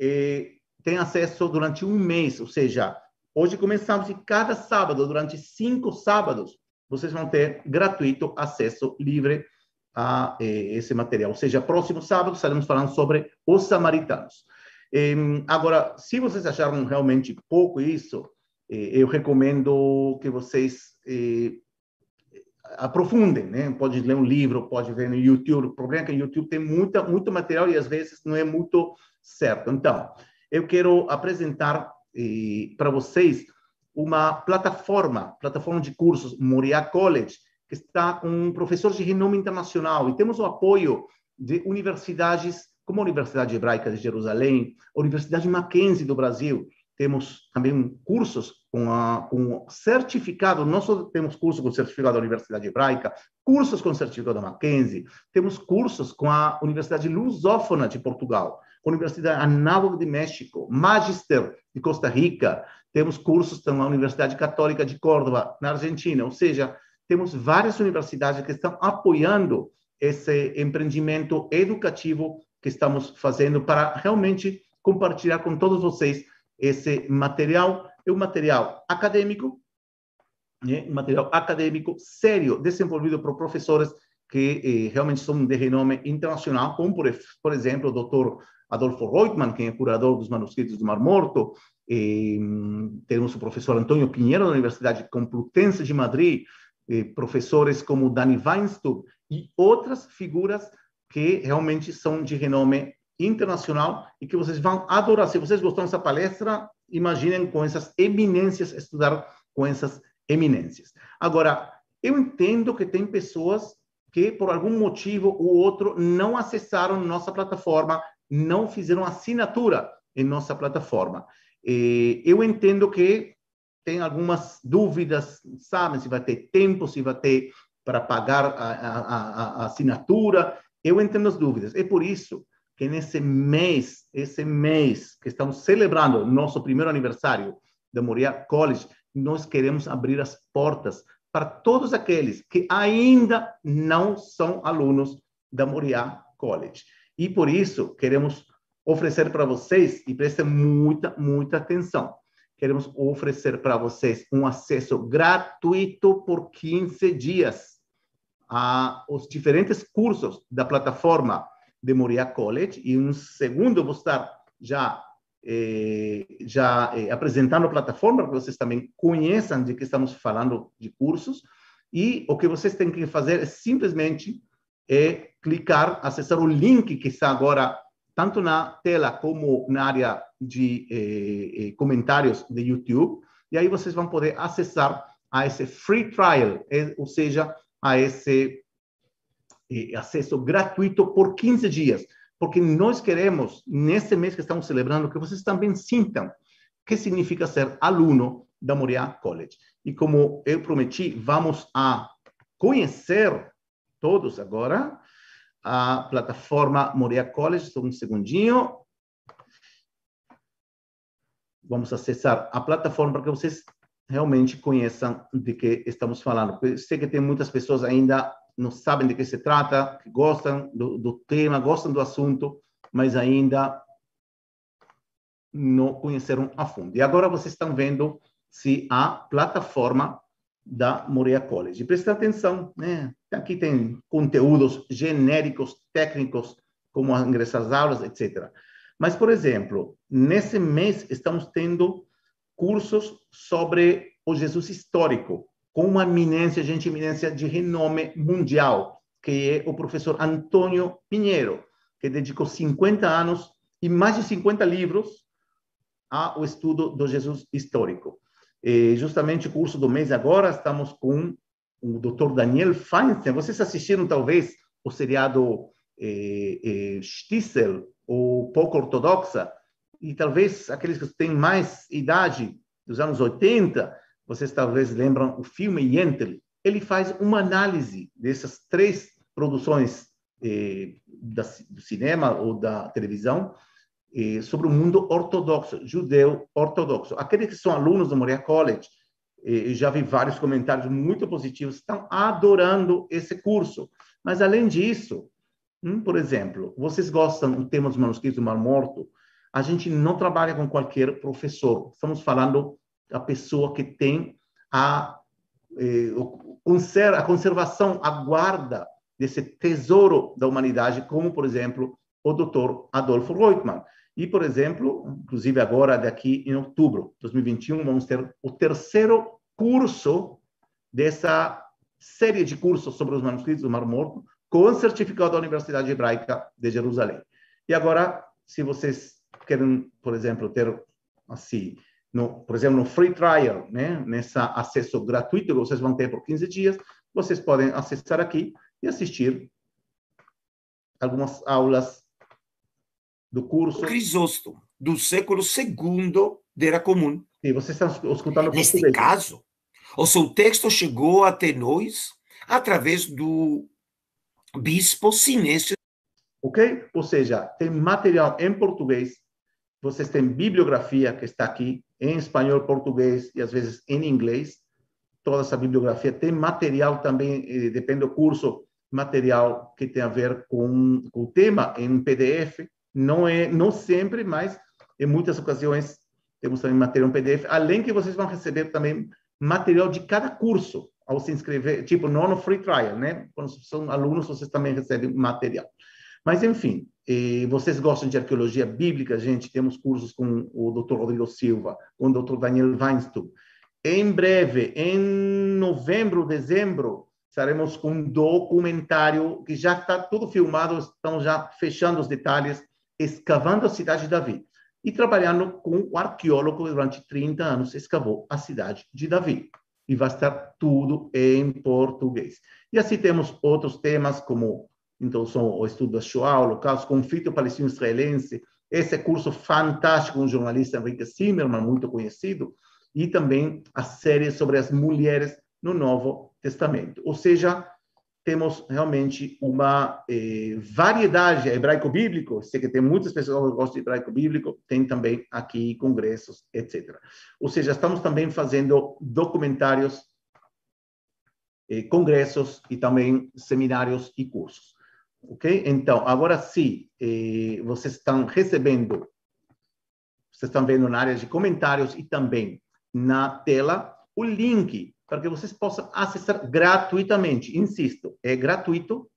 Eh, tem acesso durante um mês, ou seja, hoje começamos e cada sábado, durante cinco sábados, vocês vão ter gratuito acesso livre a eh, esse material. Ou seja, próximo sábado estaremos falando sobre os samaritanos. Eh, agora, se vocês acharam realmente pouco isso, eh, eu recomendo que vocês aprofundem, né? Pode ler um livro, pode ver no YouTube. O problema é que o YouTube tem muita, muito material e às vezes não é muito certo. Então, eu quero apresentar eh, para vocês uma plataforma, plataforma de cursos Moriá College, está com professores de renome internacional e temos o apoio de universidades como a Universidade Hebraica de Jerusalém, a Universidade Mackenzie do Brasil. Temos também cursos com, a, com certificado, só temos cursos com certificado da Universidade Hebraica, cursos com certificado da Mackenzie, temos cursos com a Universidade Lusófona de Portugal, Universidade Análoga de México, Magister de Costa Rica, temos cursos na Universidade Católica de Córdoba, na Argentina, ou seja, temos várias universidades que estão apoiando esse empreendimento educativo que estamos fazendo para realmente compartilhar com todos vocês esse material. É um material acadêmico, né? um material acadêmico sério, desenvolvido por professores que eh, realmente são de renome internacional, como, por, por exemplo, o doutor Adolfo Reutemann, que é curador dos manuscritos do Mar Morto, eh, temos o professor Antônio Pinheiro, da Universidade Complutense de Madrid, professores como Dani Weinstub e outras figuras que realmente são de renome internacional e que vocês vão adorar. Se vocês gostaram dessa palestra, imaginem com essas eminências, estudar com essas eminências. Agora, eu entendo que tem pessoas que, por algum motivo ou outro, não acessaram nossa plataforma, não fizeram assinatura em nossa plataforma. Eu entendo que tem algumas dúvidas, sabem se vai ter tempo, se vai ter para pagar a, a, a, assinatura. Eu entendo as dúvidas. É por isso que nesse mês, esse mês que estamos celebrando nosso primeiro aniversário da Moria College, nós queremos abrir as portas para todos aqueles que ainda não são alunos da Moria College. E por isso queremos oferecer para vocês, e prestem muita, muita atenção, queremos oferecer para vocês um acesso gratuito por 15 dias aos diferentes cursos da plataforma de Moria College. E um segundo, vou estar já, eh, já eh, apresentando a plataforma, para que vocês também conheçam de que estamos falando de cursos. E o que vocês têm que fazer é simplesmente é clicar, acessar o link que está agora tanto na tela como na área de eh, eh, comentários de YouTube, e aí vocês vão poder acessar a esse free trial, eh, ou seja, a esse eh, acesso gratuito por 15 dias, porque nós queremos, nesse mês que estamos celebrando, que vocês também sintam que significa ser aluno da Moriá College. E como eu prometi, vamos a conhecer todos agora a plataforma Moria College. Só um segundinho. Vamos acessar a plataforma para que vocês realmente conheçam de que estamos falando. Eu sei que tem muitas pessoas ainda não sabem de que se trata, que gostam do, do tema, gostam do assunto, mas ainda não conheceram a fundo. E agora vocês estão vendo se a plataforma da Moreira College. Presta atenção, né? Aqui tem conteúdos genéricos, técnicos, como ingressar às aulas, etc. Mas, por exemplo, nesse mês estamos tendo cursos sobre o Jesus histórico, com uma eminência, gente eminência de renome mundial, que é o professor Antônio Pinheiro, que dedicou 50 anos e mais de 50 livros ao estudo do Jesus histórico. E justamente o curso do mês agora estamos com o Dr. Daniel Feinstein. Vocês assistiram talvez o seriado eh, eh, Stissel, ou pouco ortodoxa, e talvez aqueles que têm mais idade, dos anos 80, vocês talvez lembram o filme Yentl. Ele faz uma análise dessas três produções eh, da, do cinema ou da televisão eh, sobre o mundo ortodoxo, judeu ortodoxo. Aqueles que são alunos do Moria College, eh, já vi vários comentários muito positivos, estão adorando esse curso. Mas, além disso, hum, por exemplo, vocês gostam do tema dos manuscritos do Mar Morto? A gente não trabalha com qualquer professor. Estamos falando da pessoa que tem a, eh, a conservação, a guarda desse tesouro da humanidade, como, por exemplo, o Dr. Adolfo Reutemann. E, por exemplo, inclusive agora, daqui em outubro de 2021, vamos ter o terceiro curso dessa série de cursos sobre os manuscritos do Mar Morto, com certificado da Universidade Hebraica de Jerusalém. E agora, se vocês querem, por exemplo, ter assim, no, por exemplo, no free trial, né, nessa acesso gratuito que vocês vão ter por 15 dias, vocês podem acessar aqui e assistir algumas aulas do curso. Crisóstomo, do século II era comum. E você está escutando Neste português. caso, o seu texto chegou até nós através do bispo Sinésio. Ok? Ou seja, tem material em português, vocês têm bibliografia que está aqui em espanhol, português e às vezes em inglês. Toda essa bibliografia tem material também, eh, depende do curso, material que tem a ver com, com o tema em PDF não é, não sempre, mas em muitas ocasiões temos também material em PDF, além que vocês vão receber também material de cada curso ao se inscrever, tipo, não no free trial, né? Quando são alunos, vocês também recebem material. Mas, enfim, eh, vocês gostam de arqueologia bíblica, gente? Temos cursos com o Dr. Rodrigo Silva, com o Dr. Daniel Weinstub. Em breve, em novembro, dezembro, estaremos com um documentário que já está tudo filmado, estão já fechando os detalhes escavando a cidade de Davi e trabalhando com o arqueólogo durante 30 anos, escavou a cidade de Davi. E vai estar tudo em português. E assim temos outros temas, como então são o estudo da Shoah, o Holocausto, conflito palestino-israelense, esse curso fantástico, um jornalista Henrique Zimmermann, muito conhecido, e também a série sobre as mulheres no Novo Testamento. Ou seja, temos realmente uma eh, variedade hebraico-bíblico, sei que tem muitas pessoas que gostam de hebraico-bíblico, tem também aqui congressos, etc. Ou seja, estamos também fazendo documentários, eh, congressos e também seminários e cursos. Ok? Então, agora sim, eh, vocês estão recebendo, vocês estão vendo na área de comentários e também na tela o link para que vocês possam acessar gratuitamente. Insisto, é gratuito.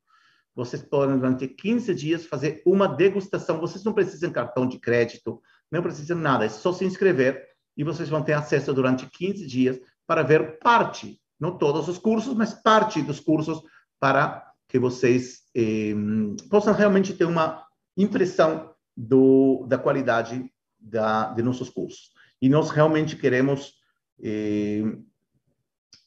Vocês podem, durante 15 dias, fazer uma degustação. Vocês não precisam de cartão de crédito, não precisam nada. É só se inscrever e vocês vão ter acesso durante 15 dias para ver parte, não todos os cursos, mas parte dos cursos para que vocês eh, possam realmente ter uma impressão do, da qualidade da, de nossos cursos. E nós realmente queremos eh,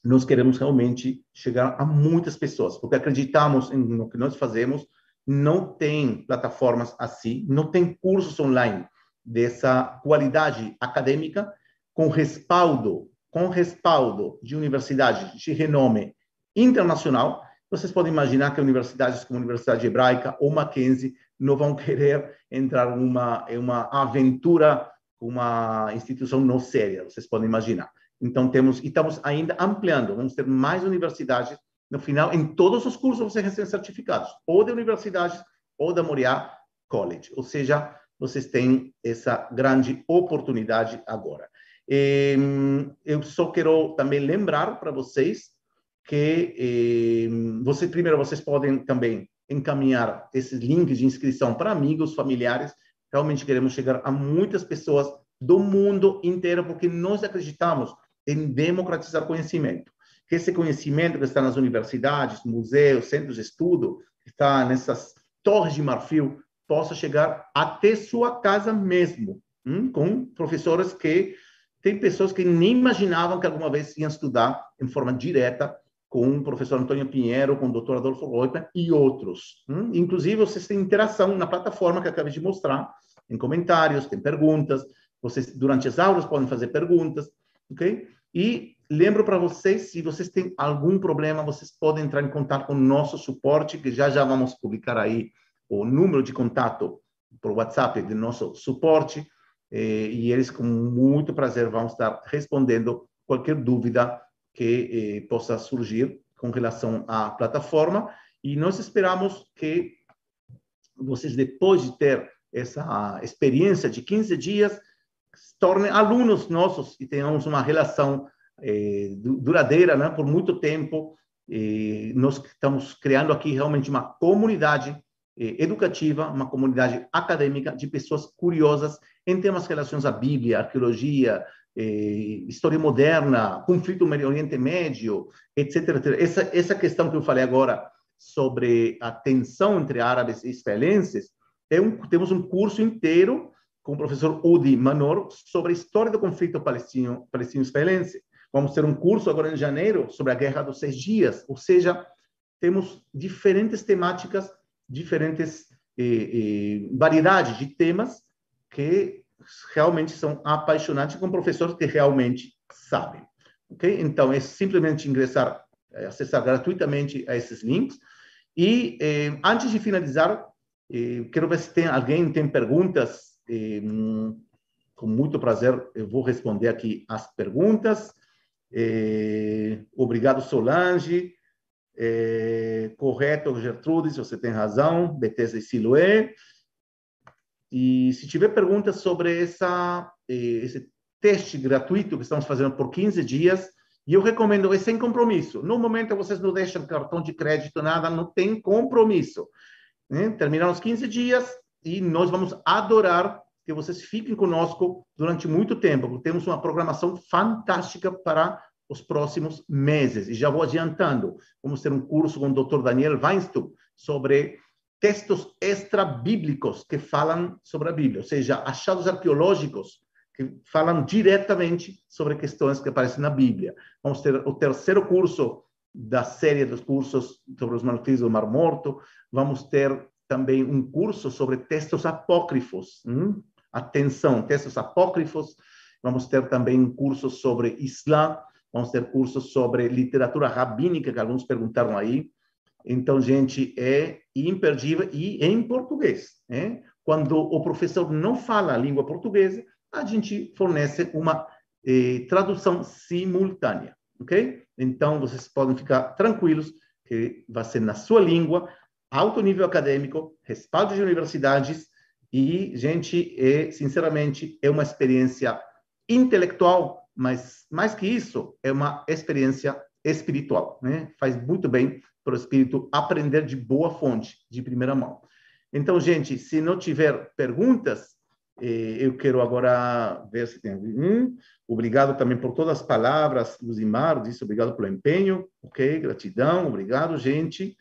nós queremos realmente chegar a muitas pessoas, porque acreditamos no que nós fazemos. Não tem plataformas assim, não tem cursos online dessa qualidade acadêmica com respaldo, com respaldo de universidades de renome internacional. Vocês podem imaginar que universidades como a Universidade Hebraica ou Mackenzie não vão querer entrar em uma aventura uma instituição não séria. Vocês podem imaginar. Então, temos, e estamos ainda ampliando, vamos ter mais universidades. No final, em todos os cursos você recebe certificados, ou de universidades, ou da Moriá, College. Ou seja, vocês têm essa grande oportunidade agora. Eu só quero também lembrar para vocês que você primeiro vocês podem também encaminhar esses links de inscrição para amigos, familiares. Realmente queremos chegar a muitas pessoas do mundo inteiro, porque nós acreditamos em democratizar conhecimento. Que esse conhecimento que está nas universidades, museus, centros de estudo, que está nessas torres de marfil, possa chegar até sua casa mesmo, hum? com professores que tem pessoas que nem imaginavam que alguma vez iam estudar em forma direta com o professor Antônio Pinheiro, com o doutor Adolfo Reutemann e outros. Hum? Inclusive, vocês têm interação na plataforma que acabei de mostrar, em comentários, tem perguntas, vocês, durante as aulas, podem fazer perguntas, ok? E lembro para vocês, se vocês têm algum problema, vocês podem entrar em contato com o nosso suporte, que já já vamos publicar aí o número de contato por WhatsApp do nosso suporte, eh, e eles, com muito prazer, vão estar respondendo qualquer dúvida que eh, possa surgir com relação à plataforma. E nós esperamos que vocês, depois de ter essa experiência de 15 dias, tornem alunos nossos e tenhamos uma relação eh, duradeira, né, por muito tempo. Nós estamos criando aqui realmente uma comunidade eh, educativa, uma comunidade acadêmica de pessoas curiosas em temas relacionados à Bíblia, arqueologia, eh, história moderna, conflito no Oriente Médio, etc, etc. Essa, essa questão que eu falei agora sobre a tensão entre árabes e israelenses, é um, temos um curso inteiro com o professor Udi Manor sobre a história do conflito palestino-israelense. Vamos ter um curso agora em janeiro sobre a Guerra dos Seis Dias, ou seja, temos diferentes temáticas, diferentes eh, eh, variedades de temas que realmente são apaixonantes com professores que realmente sabem. Ok? Então, é simplesmente ingressar, eh, acessar gratuitamente a esses links. E eh, antes de finalizar, eh, quero ver se tem alguém tem perguntas com muito prazer, eu vou responder aqui as perguntas. obrigado, Solange. correto, Gertrudes, você tem razão. Bethesda e Siloé. E se tiver perguntas sobre essa, esse teste gratuito que estamos fazendo por 15 dias, e eu recomendo, é sem compromisso. No momento, vocês não deixam cartão de crédito, nada, não tem compromisso. Né? Os 15 dias, e nós vamos adorar que vocês fiquem conosco durante muito tempo, temos uma programação fantástica para os próximos meses. E já vou adiantando, vamos ter um curso com o Dr. Daniel Weinstuck sobre textos extra-bíblicos que falam sobre a Bíblia, ou seja, achados arqueológicos que falam diretamente sobre questões que aparecem na Bíblia. Vamos ter o terceiro curso da série dos cursos sobre os manuscritos do Mar Morto. Vamos ter também um curso sobre textos apócrifos. Hum? Atenção, textos apócrifos. Vamos ter também cursos sobre Islã. Vamos ter cursos sobre literatura rabínica, que alguns perguntaram aí. Então, gente, é imperdível e em português. Né? Quando o professor não fala a língua portuguesa, a gente fornece uma eh, tradução simultânea, ok? Então, vocês podem ficar tranquilos que vai ser na sua língua, alto nível acadêmico, respaldo de universidades e, gente, é, sinceramente, é uma experiência intelectual, mas mais que isso, é uma experiência espiritual, né? Faz muito bem para o espírito aprender de boa fonte, de primeira mão. Então, gente, se não tiver perguntas, eh, eu quero agora ver se tem. Hum, obrigado também por todas as palavras. Luzimar disse obrigado pelo empenho. Ok, gratidão, obrigado, gente.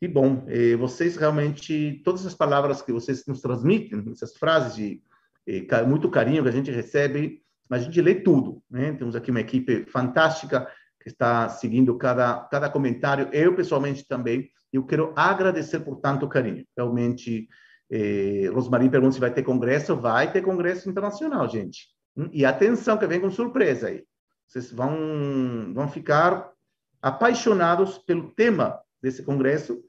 E bom, eh, vocês realmente, todas as palavras que vocês nos transmitem, essas frases de eh, muito carinho que a gente recebe, a gente lê tudo. Né? Temos aqui uma equipe fantástica que está seguindo cada, cada comentário. Eu, pessoalmente, também. Eu quero agradecer por tanto carinho. Realmente, eh, Rosmarin pergunta se vai ter congresso. Vai ter congresso internacional, gente. Hum, e atenção, que vem com surpresa aí. Vocês vão, vão ficar apaixonados pelo tema desse congresso,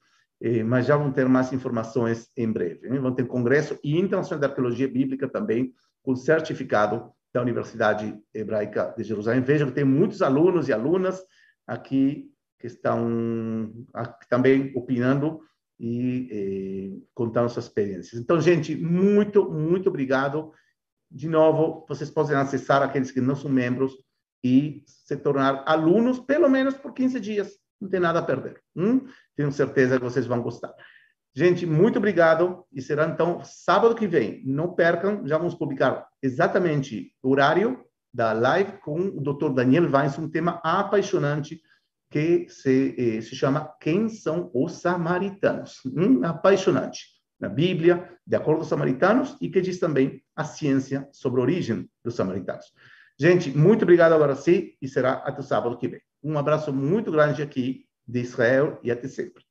mas já vão ter mais informações em breve. Vão ter congresso internacional de arqueologia bíblica também, com certificado da Universidade Hebraica de Jerusalém. Veja que tem muitos alunos e alunas aqui que estão também opinando e eh, contando suas experiências. Então, gente, muito, muito obrigado. De novo, vocês podem acessar aqueles que não são membros e se tornar alunos, pelo menos por 15 dias. Não tem nada a perder. Hum? Tenho certeza que vocês vão gostar. Gente, muito obrigado. E será então sábado que vem. Não percam, já vamos publicar exatamente o horário da live com o Dr. Daniel Weins, um tema apaixonante que se, eh, se chama Quem são os Samaritanos? Hum? Apaixonante. Na Bíblia, de acordo com os samaritanos, e que diz também a ciência sobre a origem dos samaritanos. Gente, muito obrigado agora sim, e será até o sábado que vem. Um abraço muito grande aqui de Israel e até sempre.